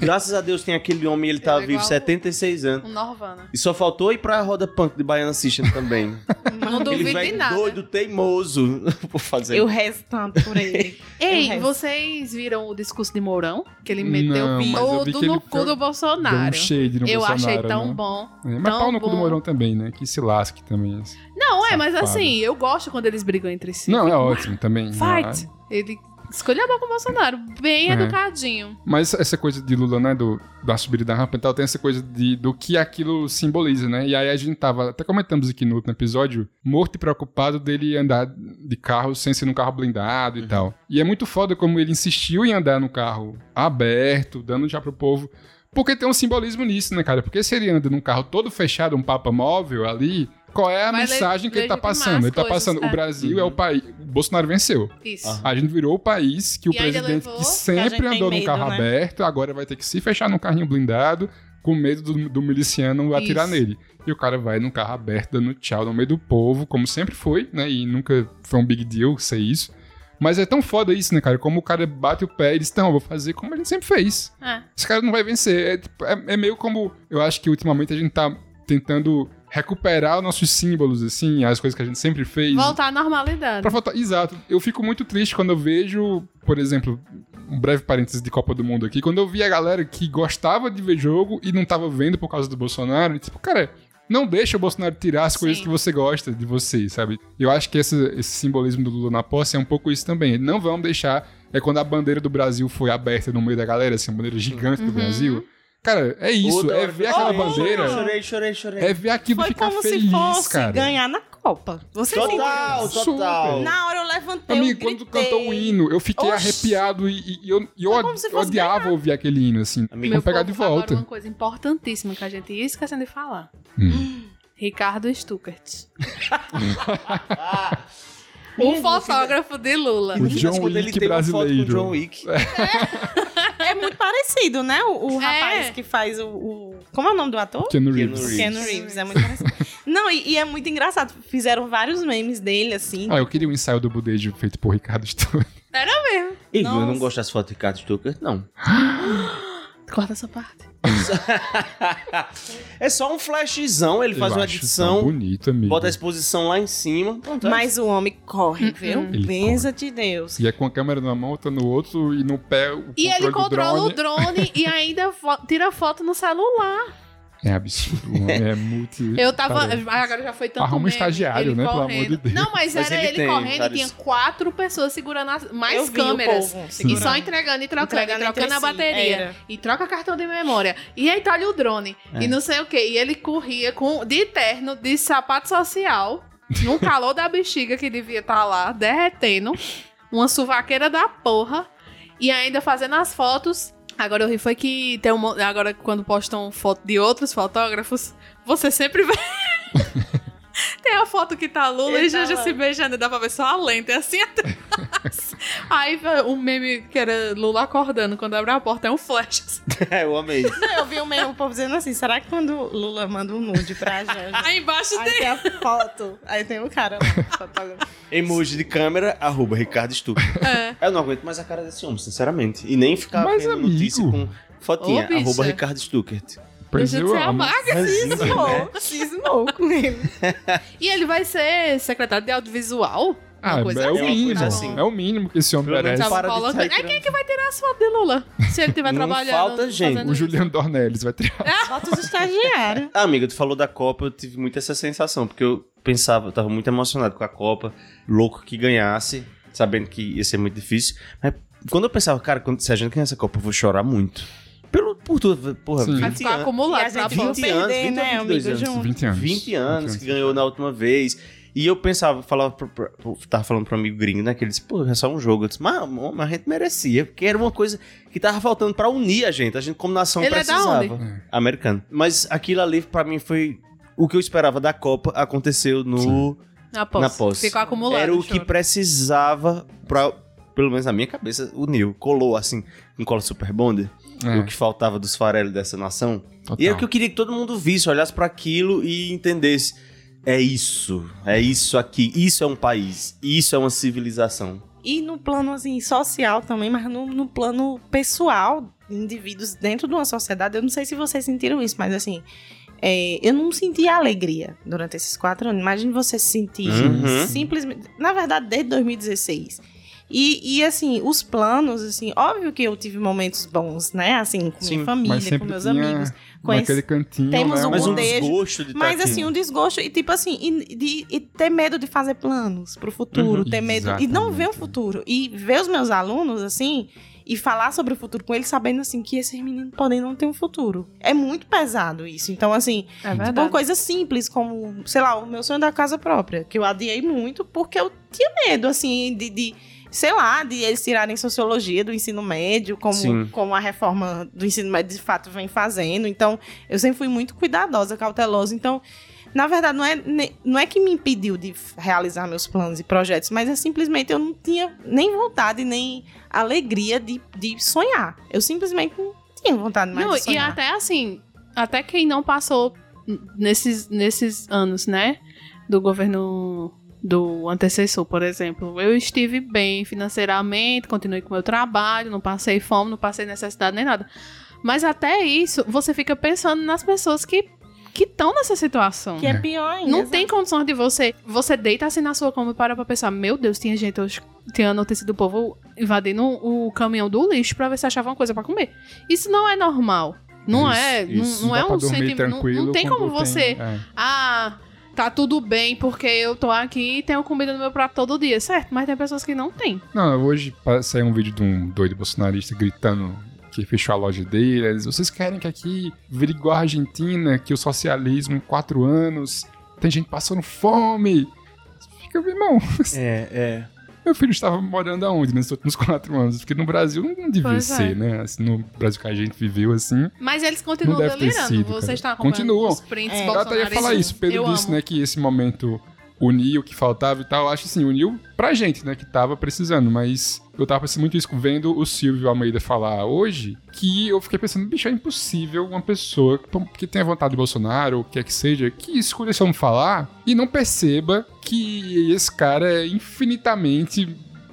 Graças a Deus tem aquele homem, ele tá Ele é vivo igual 76 anos. Um Norvana. E só faltou ir pra roda punk de Baiana System também. Não Aquele duvido de nada. doido, teimoso. por fazer. Eu rezo tanto por ele. Ei, vocês viram o discurso de Mourão? Que ele meteu Não, ele no cu do Bolsonaro. um shade no eu achei Bolsonaro, tão né? bom. É, mas tão pau no cu do bom. Mourão também, né? Que se lasque também. Não, é, mas Safado. assim, eu gosto quando eles brigam entre si. Não, é ótimo também. Fight! Ele boca com o Bolsonaro. Bem É. educadinho. Mas essa coisa de Lula, né, do, da subida da rampa e tal, tem essa coisa de, do que aquilo simboliza, né? E aí a gente tava, até comentamos aqui no outro episódio, morto e preocupado dele andar de carro sem ser num carro blindado e tal. E é muito foda como ele insistiu em andar no carro aberto, dando já pro povo. Porque tem um simbolismo nisso, né, cara? Porque se ele anda num carro todo fechado, um papa móvel ali, qual é a Vai mensagem que ele tá passando? as Ele tá coisas, passando, o Brasil é o país. O Bolsonaro venceu. Isso. A gente virou o país que o E ainda presidente levou- que sempre andou num medo, carro né? aberto, agora vai ter que se fechar num carrinho blindado, com medo do, do miliciano atirar Isso. nele. E o cara vai num carro aberto, dando tchau no meio do povo, como sempre foi, né? E nunca foi um big deal ser isso. Mas é tão foda isso, né, cara? Como o cara bate o pé e diz, não, eu vou fazer como a gente sempre fez. É. Esse cara não vai vencer. É, é- é meio como. Eu acho que ultimamente a gente tá tentando recuperar os nossos símbolos, assim, as coisas que a gente sempre fez. Voltar à normalidade. Pra voltar, exato. Eu fico muito triste quando eu vejo, por exemplo, um breve parênteses de Copa do Mundo aqui, quando eu vi a galera que gostava de ver jogo e não tava vendo por causa do Bolsonaro, e tipo, cara, não deixa o Bolsonaro tirar as coisas que você gosta de você, sabe? Eu acho que esse, esse simbolismo do Lula na posse é um pouco isso também. Não vamos deixar. É quando a bandeira do Brasil foi aberta no meio da galera, assim, a bandeira gigante do Uhum. Brasil. Cara, é isso. É ver aquela chorei, bandeira. Chorei, chorei, chorei. É ver aquilo Foi ficar como feliz, se fosse cara. ganhar na Copa. Você Total, sentiu? total. Na hora eu levantei, Amigo, eu quando cantou o hino, eu fiquei Oxi. arrepiado e, e- eu, e eu odiava ouvir aquele hino, assim. Vamos pegar povo, de volta. Agora uma coisa importantíssima que a gente ia esquecendo de falar. Hum. Ricardo Stuckert. o fotógrafo de Lula. O John quando ele Wick tem uma foto com o brasileiro. John Wick. É muito parecido, né? O, o É. rapaz que faz o, o- Como é o nome do ator? Keanu Keanu Reeves. Keanu Reeves. É muito parecido. Não, e, e é muito engraçado. Fizeram vários memes dele, assim. Ah, eu queria um ensaio do budejo feito por Ricardo Stuart. Era mesmo. E eu não gosto das fotos de Ricardo Stuckert, não. Corta essa parte. É só um flashzão, ele faz Eu uma acho edição, tão bonito, amigo. bota a exposição lá em cima. Pronto, é Mas o homem corre, viu? Ele Benza de Deus. E é com a câmera na mão, outra no outro e no pé o E ele controle do controla o drone. drone e ainda fo- tira foto no celular. É absurdo, é muito... Eu tava. Cara, Agora já foi tanto. Arruma um estagiário, ele né, pelo correndo. amor de Deus. Não, mas, Mas era ele ele, tem correndo e tinha quatro pessoas segurando as, mais Eu câmeras. povo E só entregando e trocando, Entregando e trocando a bateria. E troca cartão de memória. E aí tá ali o drone. É. E não sei o quê. E ele corria com, de terno, de sapato social, num calor da bexiga que devia estar lá, derretendo. Uma suvaqueira da porra. E ainda fazendo as fotos. Agora eu ri foi que tem um, agora quando postam foto de outros fotógrafos, você sempre vê Tem a foto que tá Lula Ele e Janja tá se beijando, e dá pra ver só a lenta, é assim atrás. Aí um meme que era Lula acordando, quando abre a porta é um flash. É, eu amei. Não, eu vi o mesmo o povo dizendo assim: será que quando Lula manda um nude pra Janja? Aí embaixo Aí tem. tem a foto. Aí tem o cara lá, fotógrafo. Emoji de câmera, arroba Ricardo Stuckert. É. Eu não aguento mais a cara desse homem, sinceramente. E nem ficar Mas, vendo amigo. notícia com fotinha, Ô, arroba Ricardo Stuckert. Pois Deixa de eu ser amarga. Ranzinza, né? Cismou, cismou com ele. E ele vai ser secretário de audiovisual? Ah, Uma coisa é o assim. mínimo. assim. É o mínimo que esse homem Pelo merece. para de colocando. sair Aí quem é que vai tirar as fotos de Lula? Se ele estiver trabalhando. falta gente. O. Juliano Dornelles vai tirar. Bota os estagiários. Ah, amiga, tu falou da Copa, eu tive muito essa sensação, porque eu pensava, eu tava muito emocionado com a Copa, louco que ganhasse, sabendo que ia ser muito difícil. Mas quando eu pensava, cara, quando, se a gente ganhar essa Copa, eu vou chorar muito. Pelo, por tudo, porra, Sim. Vai 20 ficar anos. acumulado E a pra gente próxima. 20 perder, anos, 20 né, ou 22 amigo, anos. junto. 20 anos. 20 anos, 20 que ganhou na última vez. E eu pensava, falava pro, pro, pro- tava falando pro amigo gringo, né? Que ele disse, pô, é só um jogo. Eu disse, mas, mas a gente merecia, porque era uma coisa que tava faltando pra unir a gente. A gente, como nação, Ele é da precisava. onde? Americano. Mas aquilo ali, pra mim, foi o que eu esperava da Copa, aconteceu no, Na posse. na posse. Ficou acumulado. Era o choro. que precisava pra, pelo menos na minha cabeça, uniu. Colou, assim, com cola super bonder. É. O que faltava dos farelos dessa nação. Total. E era o que eu queria que todo mundo visse, olhasse pra aquilo e entendesse. É isso, é isso aqui, isso é um país, isso é uma civilização. E no plano, assim, social também, mas no, no plano pessoal, indivíduos dentro de uma sociedade, eu não sei se vocês sentiram isso, mas assim, é, eu não senti alegria durante esses quatro anos. Imagine você se sentir Uhum. simplesmente. Na verdade, desde 2016. E, e, assim, os planos, assim, óbvio que eu tive momentos bons, né? Assim, com Sim, minha família, com meus tinha amigos. Com esse- naquele cantinho, Temos né? um Mas um desgosto de Mas assim, um desgosto e tipo assim, e, de, e ter medo de fazer planos pro futuro, Uhum. ter medo e não ver o Exatamente. futuro e ver os meus alunos assim e falar sobre o futuro com eles sabendo assim que esses meninos podem não ter um futuro. É muito pesado isso. Então assim, É tipo, uma coisa simples como, sei lá, o meu sonho da casa própria, que eu adiei muito porque eu tinha medo assim de, de sei lá, de eles tirarem sociologia do ensino médio, como, Sim. como a reforma do ensino médio de fato vem fazendo. Então, eu sempre fui muito cuidadosa, cautelosa. Então, na verdade, não é, não é que me impediu de realizar meus planos e projetos, mas é simplesmente eu não tinha nem vontade, nem alegria de, de sonhar. Eu simplesmente não tinha vontade mais Não, de e sonhar. até assim, até quem não passou nesses, nesses anos, né? Do governo do antecessor, por exemplo. Eu estive bem financeiramente, continuei com o meu trabalho, não passei fome, não passei necessidade nem nada. Mas até isso, você fica pensando nas pessoas que que estão nessa situação. Que é pior ainda. Não tem condições de você. Você deita assim na sua cama e para pra pensar: Meu Deus, tinha gente hoje. Tinha a notícia do povo invadindo o caminhão do lixo pra ver se achava uma coisa pra comer. Isso não é normal. Não Isso, é. isso. Não, não é um sentimento. Não, não tem como tem- você. é. Ah, tá tudo bem porque eu tô aqui e tenho comida no meu prato todo dia. Certo, mas tem pessoas que não têm. Não, hoje saiu um vídeo de um doido bolsonarista gritando porque fechou a loja deles. Vocês querem que aqui vire igual a Argentina, que o socialismo em quatro anos, tem gente passando fome. Fica, meu irmão. É, é. Meu filho estava morando aonde nesses últimos quatro anos? Porque no Brasil não devia Pois é. ser, né? Assim, no Brasil que a gente viveu assim. Mas eles continuam delirando. sido, Vocês cara. estão acompanhando Continuam. os prints Eu até ia falar isso. Pedro Eu disse, amo. né, que esse momento uniu o que faltava e tal. Eu acho assim, uniu pra gente, né, que tava precisando. Mas eu tava pensando muito isso vendo o Silvio Almeida falar hoje, que eu fiquei pensando, bicho, é impossível uma pessoa que tenha vontade de Bolsonaro, ou o que quer que seja, que escolha só não falar e não perceba que esse cara é infinitamente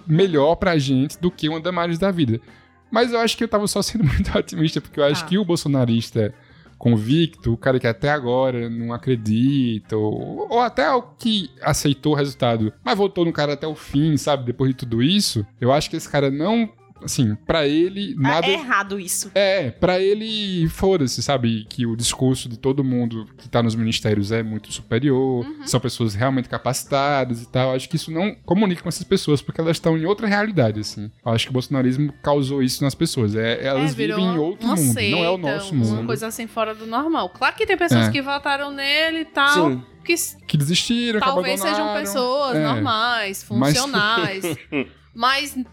melhor pra gente do que uma Damares da vida. Mas eu acho que eu tava só sendo muito otimista, porque eu acho Ah. que o bolsonarista convicto, o cara que até agora não acredita, ou, ou até o que aceitou o resultado, mas voltou no cara até o fim, sabe? Depois de tudo isso, eu acho que esse cara não. Assim, pra ele, nada. É errado isso. É, pra ele, foda-se, sabe? Que o discurso de todo mundo que tá nos ministérios é muito superior, Uhum. são pessoas realmente capacitadas e tal. Acho que isso não comunica com essas pessoas, porque elas estão em outra realidade, assim. Eu acho que o bolsonarismo causou isso nas pessoas. É, elas É, vivem em outro uma mundo, seita, não é o nosso Uma mundo. coisa assim fora do normal. Claro que tem pessoas É. que votaram nele e tal, Sim. que Que desistiram, que talvez sejam pessoas É. normais, funcionais. Mas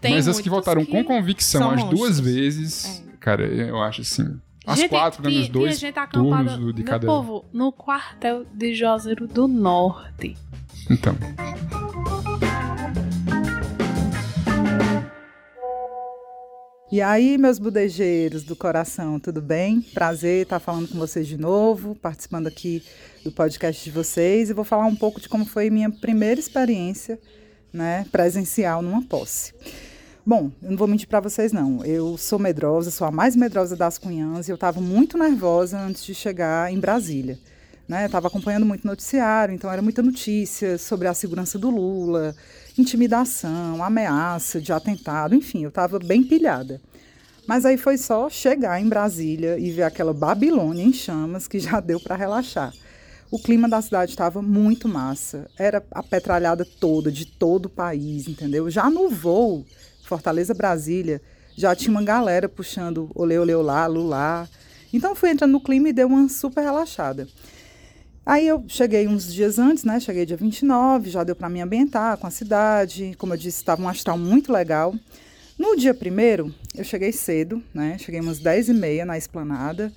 tem Mas as que votaram com convicção as duas monstros. vezes, cara, eu acho assim. As Gente, quatro, né, tinha- nos dois gente turnos de meu cada. povo, no quartel de Juazeiro do Norte. Então. E aí, meus budejeiros do coração, tudo bem? Prazer estar falando com vocês de novo, participando aqui do podcast de vocês e vou falar um pouco de como foi minha primeira experiência, né, presencial numa posse. Bom, eu não vou mentir para vocês não. Eu sou medrosa, sou a mais medrosa das cunhãs e eu estava muito nervosa antes de chegar em Brasília. Né? Estava acompanhando muito noticiário, então era muita notícia sobre a segurança do Lula, intimidação, ameaça de atentado, enfim, eu estava bem pilhada. Mas aí foi só chegar em Brasília e ver aquela Babilônia em chamas que já deu para relaxar. O clima da cidade estava muito massa. Era a petralhada toda, de todo o país, entendeu? Já no voo, Fortaleza-Brasília, já tinha uma galera puxando olê, olê, olá, lulá. Então fui entrando no clima e deu uma super relaxada. Aí eu cheguei uns dias antes, né? Cheguei dia 29, já deu para me ambientar com a cidade. Como eu disse, estava um astral muito legal. No dia primeiro, eu cheguei cedo, né? Cheguei umas 10 e meia na esplanada.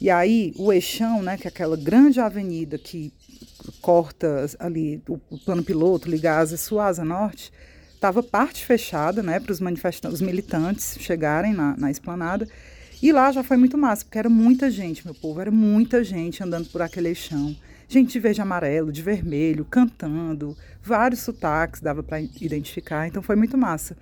E aí, o Eixão, né? Que é aquela grande avenida que corta ali o, o plano piloto, liga a Asa Sul, Asa Norte, estava parte fechada, né? Para os manifestantes, os militantes chegarem na, na esplanada. E lá já foi muito massa, porque era muita gente, meu povo, era muita gente andando por aquele eixão. Gente de verde e amarelo, de vermelho, cantando, vários sotaques dava para identificar, então foi muito massa.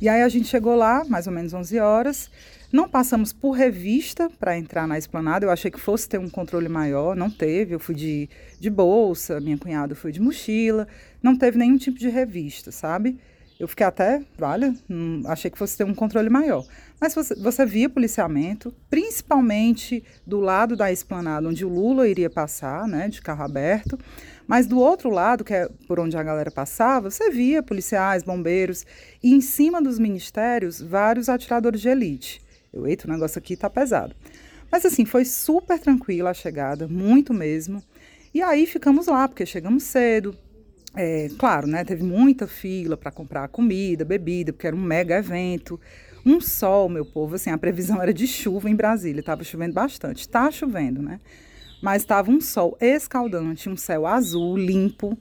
E aí a gente chegou lá, mais ou menos 11 horas, não passamos por revista para entrar na esplanada, eu achei que fosse ter um controle maior, não teve, eu fui de, de bolsa, minha cunhada foi de mochila, não teve nenhum tipo de revista, sabe? Eu fiquei até, vale, hum, achei que fosse ter um controle maior. Mas você, você via policiamento, principalmente do lado da esplanada, onde o Lula iria passar, né, de carro aberto. Mas do outro lado, que é por onde a galera passava, você via policiais, bombeiros e em cima dos ministérios, vários atiradores de elite. Eu, eita, o negócio aqui tá pesado. Mas assim, foi super tranquila a chegada, muito mesmo. E aí ficamos lá, porque chegamos cedo, é, claro, né? Teve muita fila para comprar comida, bebida, porque era um mega evento. Um sol, meu povo, assim, a previsão era de chuva em Brasília, estava chovendo bastante. Está chovendo, né? Mas estava um sol escaldante, um céu azul, limpo.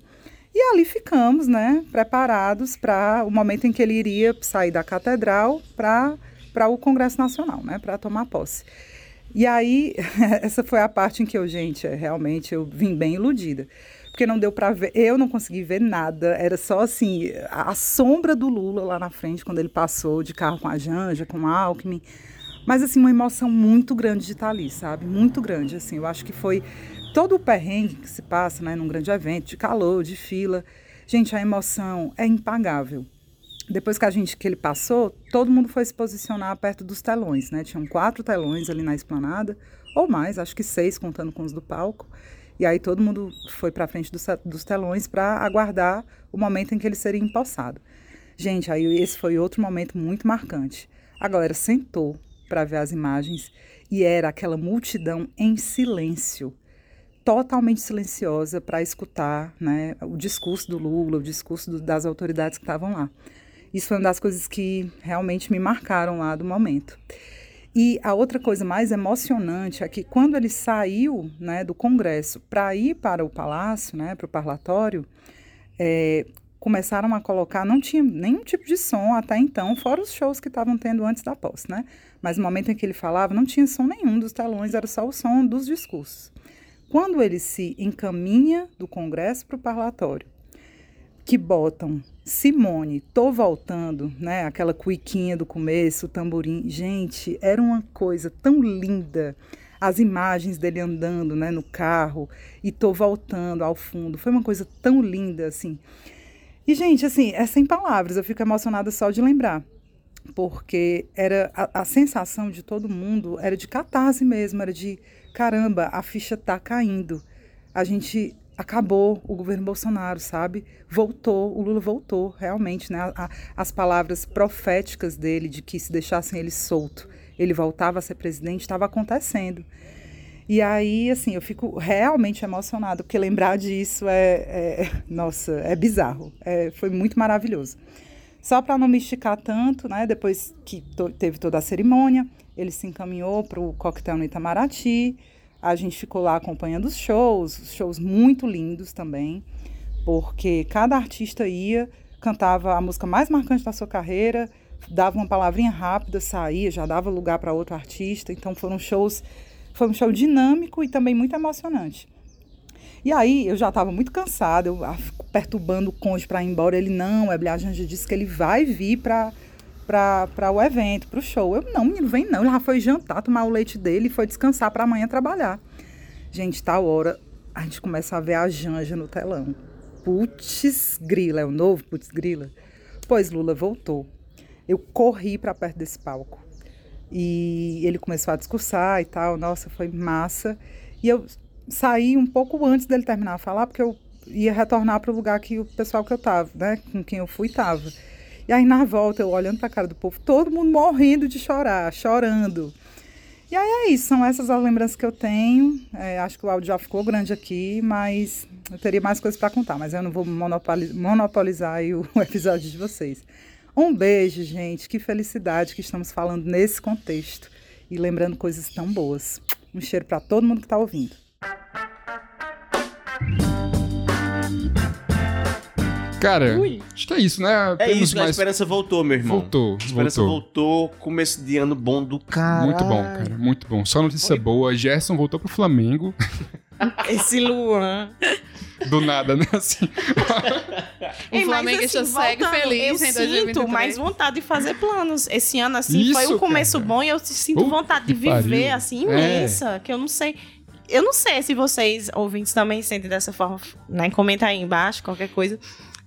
E ali ficamos, né, preparados para o momento em que ele iria sair da catedral para o Congresso Nacional, né, para tomar posse. E aí, essa foi a parte em que eu, gente, realmente eu vim bem iludida. Porque não deu para ver, eu não consegui ver nada, era só assim, a, a, sombra do Lula lá na frente, quando ele passou de carro com a Janja, com a Alckmin, mas assim, uma emoção muito grande de estar ali, sabe, muito grande, assim, eu acho que foi todo o perrengue que se passa, né, num grande evento, de calor, de fila, gente, a emoção é impagável. Depois que a gente, que ele passou, todo mundo foi se posicionar perto dos telões, né, tinham quatro telões ali na esplanada, ou mais, acho que seis, contando com os do palco, e aí todo mundo foi para frente dos, dos telões para aguardar o momento em que ele seria empossado. Gente, aí esse foi outro momento muito marcante. A galera sentou para ver as imagens e era aquela multidão em silêncio, totalmente silenciosa para escutar né, o discurso do Lula, o discurso do, das autoridades que estavam lá. Isso foi uma das coisas que realmente me marcaram lá do momento. E a outra coisa mais emocionante é que quando ele saiu né, do Congresso para ir para o palácio, né, para o parlatório, é, começaram a colocar, não tinha nenhum tipo de som até então, fora os shows que estavam tendo antes da posse, né? Mas no momento em que ele falava, não tinha som nenhum dos telões, era só o som dos discursos. Quando ele se encaminha do Congresso para o parlatório, que botam Simone, tô voltando, né? Aquela cuiquinha do começo, o tamborim. Gente, era uma coisa tão linda. As imagens dele andando, né, no carro e tô voltando ao fundo. Foi uma coisa tão linda, assim. E, gente, assim, é sem palavras. Eu fico emocionada só de lembrar. Porque era a, a sensação de todo mundo era de catarse mesmo, era de caramba, a ficha tá caindo. A gente acabou o governo Bolsonaro, sabe? Voltou, o Lula voltou, realmente, né? A, a, as palavras proféticas dele de que se deixassem ele solto, ele voltava a ser presidente, estava acontecendo. E aí, assim, eu fico realmente emocionada, porque lembrar disso é, é nossa, é bizarro. É, foi muito maravilhoso. Só para não me esticar tanto, né? Depois que to, teve toda a cerimônia, ele se encaminhou para o coquetel no Itamaraty. A gente ficou lá acompanhando os shows, shows muito lindos também, porque cada artista ia, cantava a música mais marcante da sua carreira, dava uma palavrinha rápida, saía, já dava lugar para outro artista. Então foram shows, foi um show dinâmico e também muito emocionante. E aí eu já estava muito cansada, eu perturbando o cônjuge para ir embora. Ele não, a Janja disse que ele vai vir para para o evento, para o show. Eu, não, menino, vem não. Ele já foi jantar, tomar o leite dele e foi descansar para amanhã trabalhar. Gente, tal hora a gente começa a ver a Janja no telão. Putz grila, é o novo putz grila? Pois Lula voltou. Eu corri para perto desse palco. E ele começou a discursar e tal. Nossa, foi massa. E eu saí um pouco antes dele terminar a falar, porque eu ia retornar para o lugar que o pessoal que eu tava, né, com quem eu fui, tava. E aí na volta, eu olhando para a cara do povo, todo mundo morrendo de chorar, chorando. E aí é isso, são essas as lembranças que eu tenho. É, acho que o áudio já ficou grande aqui, mas eu teria mais coisas para contar, mas eu não vou monopolizar, monopolizar o episódio de vocês. Um beijo, gente. Que felicidade que estamos falando nesse contexto e lembrando coisas tão boas. Um cheiro para todo mundo que está ouvindo. Cara, Ui. acho que é isso, né? É Temos isso, mais... a esperança voltou, meu irmão. Voltou, a esperança voltou. voltou. Começo de ano bom do cara. Muito bom, cara, muito bom. Só notícia Oi. boa. Gerson voltou pro Flamengo. Esse Luan. Do nada, né? Assim. o Ei, Flamengo assim, segue feliz eu em 2023. sinto mais vontade de fazer planos. Esse ano, assim, Isso, foi um começo cara. bom e eu sinto vontade de viver, pariu. assim, imensa. É. Que eu não sei eu não sei se vocês, ouvintes, também sentem dessa forma, né? Comenta aí embaixo, qualquer coisa.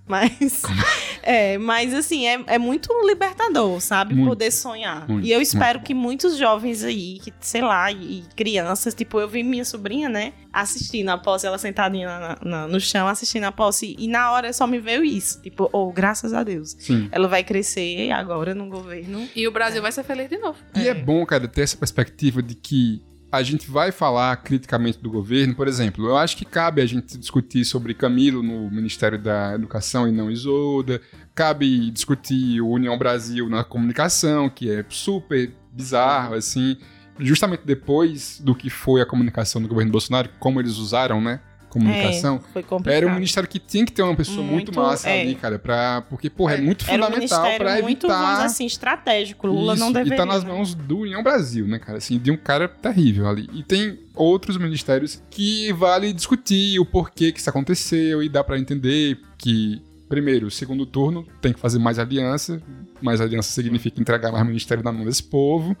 Mas, é, mas assim, é, é muito libertador, sabe? Muito, Poder sonhar. Muito, e eu espero muito. que muitos jovens aí, que, sei lá, e, crianças, tipo, eu vi minha sobrinha, né? Assistindo a posse, ela sentadinha na, na, no chão, assistindo a posse. E na hora só me veio isso. Tipo, oh, graças a Deus. Sim. Ela vai crescer agora no governo. E o Brasil é. vai ser feliz de novo. E é. é bom, cara, ter essa perspectiva de que a gente vai falar criticamente do governo, por exemplo, eu acho que cabe a gente discutir sobre Camilo no Ministério da Educação e não Isolda, cabe discutir o União Brasil na comunicação, que é super bizarro, assim, justamente depois do que foi a comunicação do governo Bolsonaro, como eles usaram, né? Comunicação. É, era um ministério que tinha que ter uma pessoa muito, muito massa é. ali, cara, pra, porque, porra, é, é muito fundamental um para evitar... muito, vamos assim, estratégico. Lula isso, não deveria. E tá nas mãos do União Brasil, né, cara? Assim, de um cara terrível ali. E tem outros ministérios que vale discutir o porquê que isso aconteceu e dá para entender que Primeiro, segundo turno, tem que fazer mais aliança. Mais aliança significa entregar mais ministério na mão desse povo.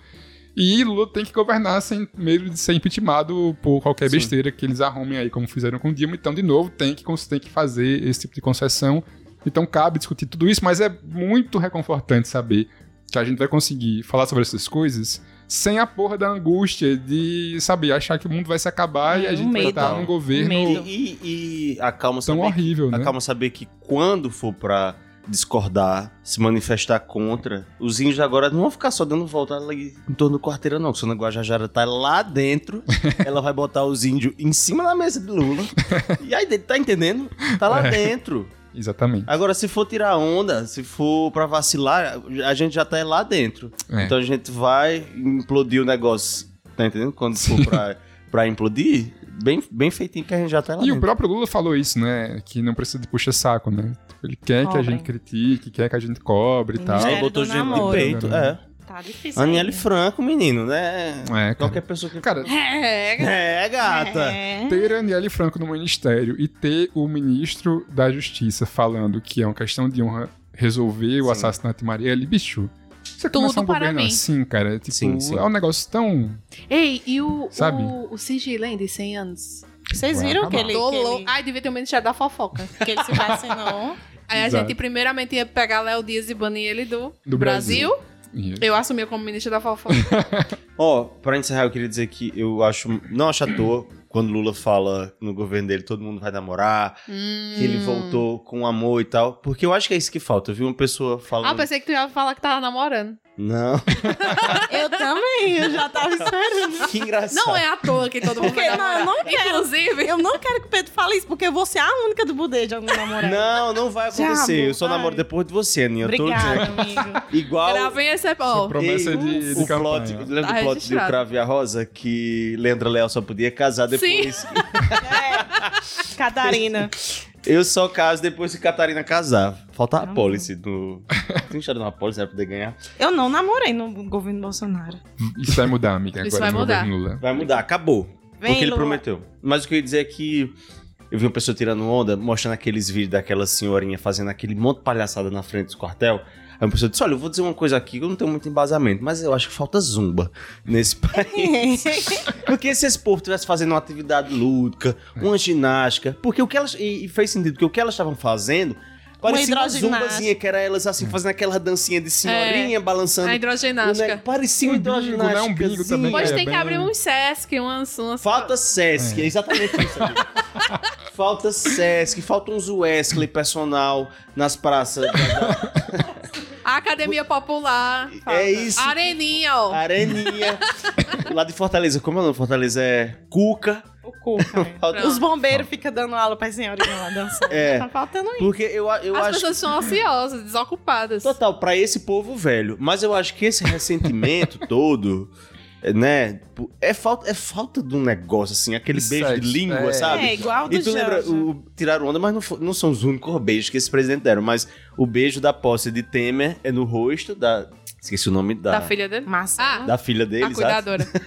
E Lula tem que governar sem medo de ser impeachmentado por qualquer Sim. besteira que eles arrumem aí, como fizeram com o Dilma. Então, de novo, tem que, tem que fazer esse tipo de concessão. Então, cabe discutir tudo isso, mas é muito reconfortante saber que a gente vai conseguir falar sobre essas coisas sem a porra da angústia de, saber, achar que o mundo vai se acabar é, e a gente vai estar num governo e, e, e a calma tão saber horrível, que, né? A calma saber que quando for pra discordar, se manifestar contra, os índios agora não vão ficar só dando volta ali em torno do quarteirão, não. Se a Guajajara tá lá dentro, ela vai botar os índios em cima da mesa de Lula. E aí, tá entendendo? Tá lá É. dentro. Exatamente. Agora, se for tirar onda, se for pra vacilar, a gente já tá lá dentro. É. Então a gente vai implodir o negócio. Tá entendendo? Quando for pra, pra implodir, bem, bem feitinho que a gente já tá lá E dentro. o próprio Lula falou isso, né? Que não precisa de puxa-saco, né? Ele quer que a gente critique, quer que a gente cobre e tal. Aí botou gente de peito, é. Tá difícil. Aniele Franco, menino, né? É, cara. Qualquer pessoa que. Cara, É, É, gata. ter Aniele Franco no ministério e ter o ministro da Justiça falando que é uma questão de honra resolver o assassinato de Marielle, bicho. Você Tudo começar um para governo mim. assim, cara, tipo, Sim, sim. é um negócio tão. Ei, e o, Sabe? o, o hein, de 100 anos? Vocês Vai viram acabar. que ele, Tô que ele, Ai, devia ter um ministério da fofoca. que ele se vacinou? Aí a Exato. gente primeiramente ia pegar Léo Dias e banir ele do, Do Brasil. Brasil. Eu assumi como ministra da fofoca. Ó, pra encerrar, eu queria dizer que eu acho. Não acho à toa quando Lula fala no governo dele todo mundo vai namorar, que ele voltou com amor e tal. Porque eu acho que é isso que falta. Eu vi uma pessoa ah, falando. pensei que tu ia falar que tava namorando. Não. Eu também, eu já tava esperando. Que engraçado. Não é à toa que todo mundo Porque, vai não, eu não quero. Inclusive, Eu não quero que o Pedro fale isso, porque eu vou ser a única do budejo a me namorar. Não, não vai acontecer. Diabo, eu só vai. namoro depois de você, Aninha. Eu tô Obrigada, dizendo. amigo. Igual. gravem esse... Ó, Promessa Ei, de, de o plot, lembra Tá do plot de O registrado. Cravo e a Rosa? Que Leandra Leal só podia casar depois. Catarina. Eu só caso depois que Catarina casar. Falta a policy do. Tem história de uma policy pra poder ganhar? Eu não namorei no governo Bolsonaro. Isso vai mudar, amiga. Isso agora vai mudar. Lula. Vai mudar, acabou. Vem, porque ele Lula. prometeu. Mas o que eu ia dizer é que eu vi uma pessoa tirando onda, mostrando aqueles vídeos daquela senhorinha fazendo aquele monte de palhaçada na frente do quartel. Aí uma pessoa disse: Olha, eu vou dizer uma coisa aqui que eu não tenho muito embasamento, mas eu acho que falta zumba nesse país. porque se esse povo estivesse fazendo uma atividade lúdica, uma ginástica, porque o que elas. E, e fez sentido, porque o que elas estavam fazendo. Parecia uma hidroginástica. zumbazinha, que era elas assim, fazendo aquela dancinha de senhorinha, É, balançando. a hidroginástica. ne- Parecia uma Um bingo, né? Um hidroginástica. bingo também, Depois é tem que bem- abrir um Sesc, umas... umas... Falta Sesc, é, exatamente isso. falta Sesc, falta uns Wesley personal nas praças. da- da- A Academia Popular. É isso. Areninha, ó. Areninha. Lá de Fortaleza, como é o nome? Fortaleza é Cuca. O cu, cara. Falta- Os bombeiros ficam dando aula pra senhorinha lá dançando. É. Tá faltando isso. Porque eu, eu As acho. pessoas são ociosas, desocupadas. Total, pra esse povo velho. Mas eu acho que esse ressentimento todo. É, Né? É falta, é falta de um negócio, assim, aquele De beijo sexo, de língua, é. sabe? É, igual do E tu lembra, o, tiraram onda, mas não, não são os únicos beijos que esse presidente deram. Mas o beijo da posse de Temer é no rosto da. Esqueci o nome da, Da filha dele? Massa. Ah, da filha dele, a cuidadora.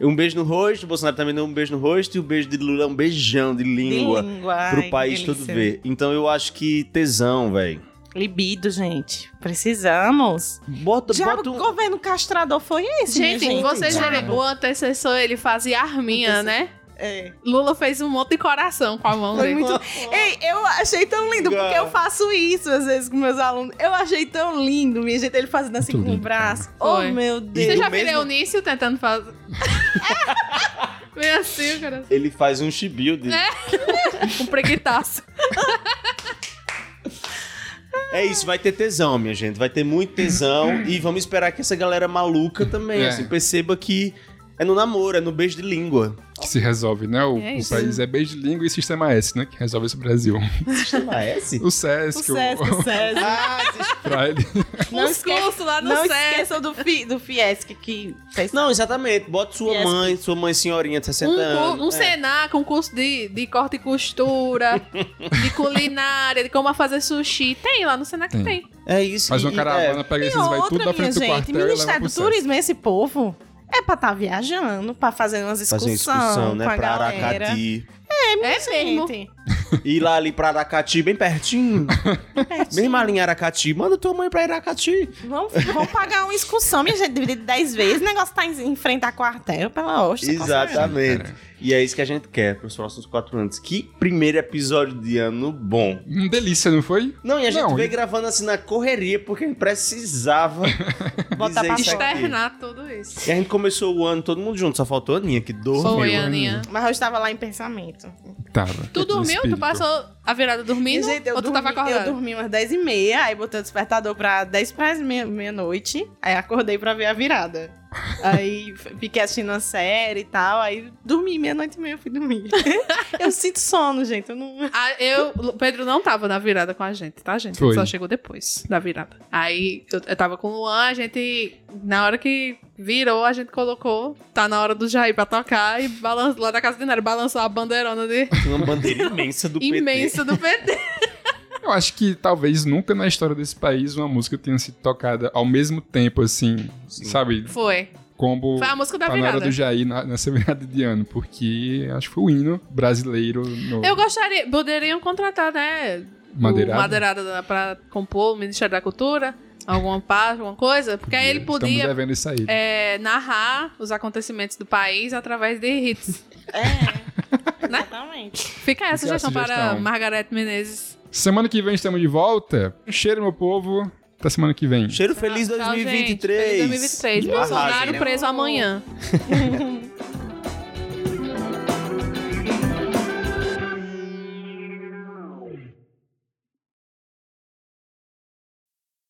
Um beijo no rosto, o Bolsonaro também deu um beijo no rosto, e o beijo de Lula é um beijão de língua, língua, pro ai, país todo ver. Então eu acho que tesão, velho. Libido, gente. Precisamos. Bota, Já bota o um... governo castrador foi esse, minha Gente, vocês Já. verem, o antecessor, ele fazia arminha, né? É. Lula fez um monte de coração com a mão Foi dele. muito. Ei, eu achei tão lindo, porque eu faço isso às vezes com meus alunos. Eu achei tão lindo, minha gente, ele fazendo assim com o braço. Oh, Foi. meu Deus. Você já viu mesmo- Eunício tentando fazer... Meio assim, cara. Ele faz um chibiu de... É. Um preguitaço. É isso, vai ter tesão, minha gente. Vai ter muito tesão. e vamos esperar que essa galera maluca também, É. assim, perceba que é no namoro, é no beijo de língua. Que se resolve, né? O, É o país é beijo de língua e sistema S, né? Que resolve esse Brasil. Sistema S? O Sesc, O Sesc, o Sesc. Ah, pra ele. Não Os esque- cursos lá no Não Sesc. esqueçam do, fi, do Fiesc que fez. Não, exatamente. Bota sua Yes. mãe, sua mãe senhorinha de 60 Um, anos. um É. Senac, um curso de, de corte e costura, de culinária, de como fazer sushi. Tem lá no Senac, Tem. tem. É isso. Faz uma caravana, é. pega E esses vai tudo minha frente do gente, quartel e Ministério do. Turismo, esse povo é pra estar viajando, pra fazer umas Fazer excursões uma excursão, né? com a Pra galera. Aracati. É, É mesmo. Ir lá ali pra Aracati, bem pertinho. bem malinha Aracati. Manda tua mãe pra Aracati. Vamos, vamos pagar uma excursão, minha gente, dividido 10 vezes. O negócio tá em, em frente a quartel, pela hoxa. Exatamente. E é isso que a gente quer pros próximos quatro anos. Que primeiro episódio de ano bom. Uma delícia, não foi? Não, e a gente Não, veio e- gravando assim na correria, porque a gente precisava Botar dizer pra isso aqui. Externar tudo isso. E a gente começou o ano todo mundo junto, só faltou a Aninha, que dormiu. Foi, Aninha. Mas eu estava lá em pensamento. Tava. Tu dormiu? Tu passou a virada dormindo? Gente, eu ou tu dormi, tava acordando? Eu dormi umas 10 e meia, aí botei o despertador pra 10 para meia- meia-noite, aí acordei pra ver a virada. Aí fiquei assistindo uma série e tal, aí dormi, meia-noite e meia eu fui dormir. eu sinto sono, gente, eu não... Ah, eu, o Pedro não tava na virada com a gente, tá, gente? Foi. Ele só chegou depois da virada. Aí eu, eu tava com o Luan, a gente, na hora que virou, a gente colocou, tá na hora do Jair pra tocar e balançou, lá da casa de Nero, balançou a bandeirona de Uma bandeira imensa do PT. imensa do PT. Eu acho que talvez nunca na história desse país uma música tenha sido tocada ao mesmo tempo, assim, sabe? Foi. Como Foi a música da tá virada. do Jair na- nessa virada de ano, porque acho que foi o hino brasileiro no... Eu gostaria, poderiam contratar, né? Madeirada? Madeirada da- pra compor o Ministério da Cultura, alguma parte, alguma coisa, porque aí ele Estamos podia isso é, narrar os acontecimentos do país através de hits. Exatamente. Fica aí a Fica a sugestão, para. Margarete Menezes. Semana que vem estamos de volta. Cheiro, meu povo. Até semana que vem. Cheiro feliz Tchau, gente. 2023. Feliz 2023. Arrasa. Bolsonaro preso amanhã.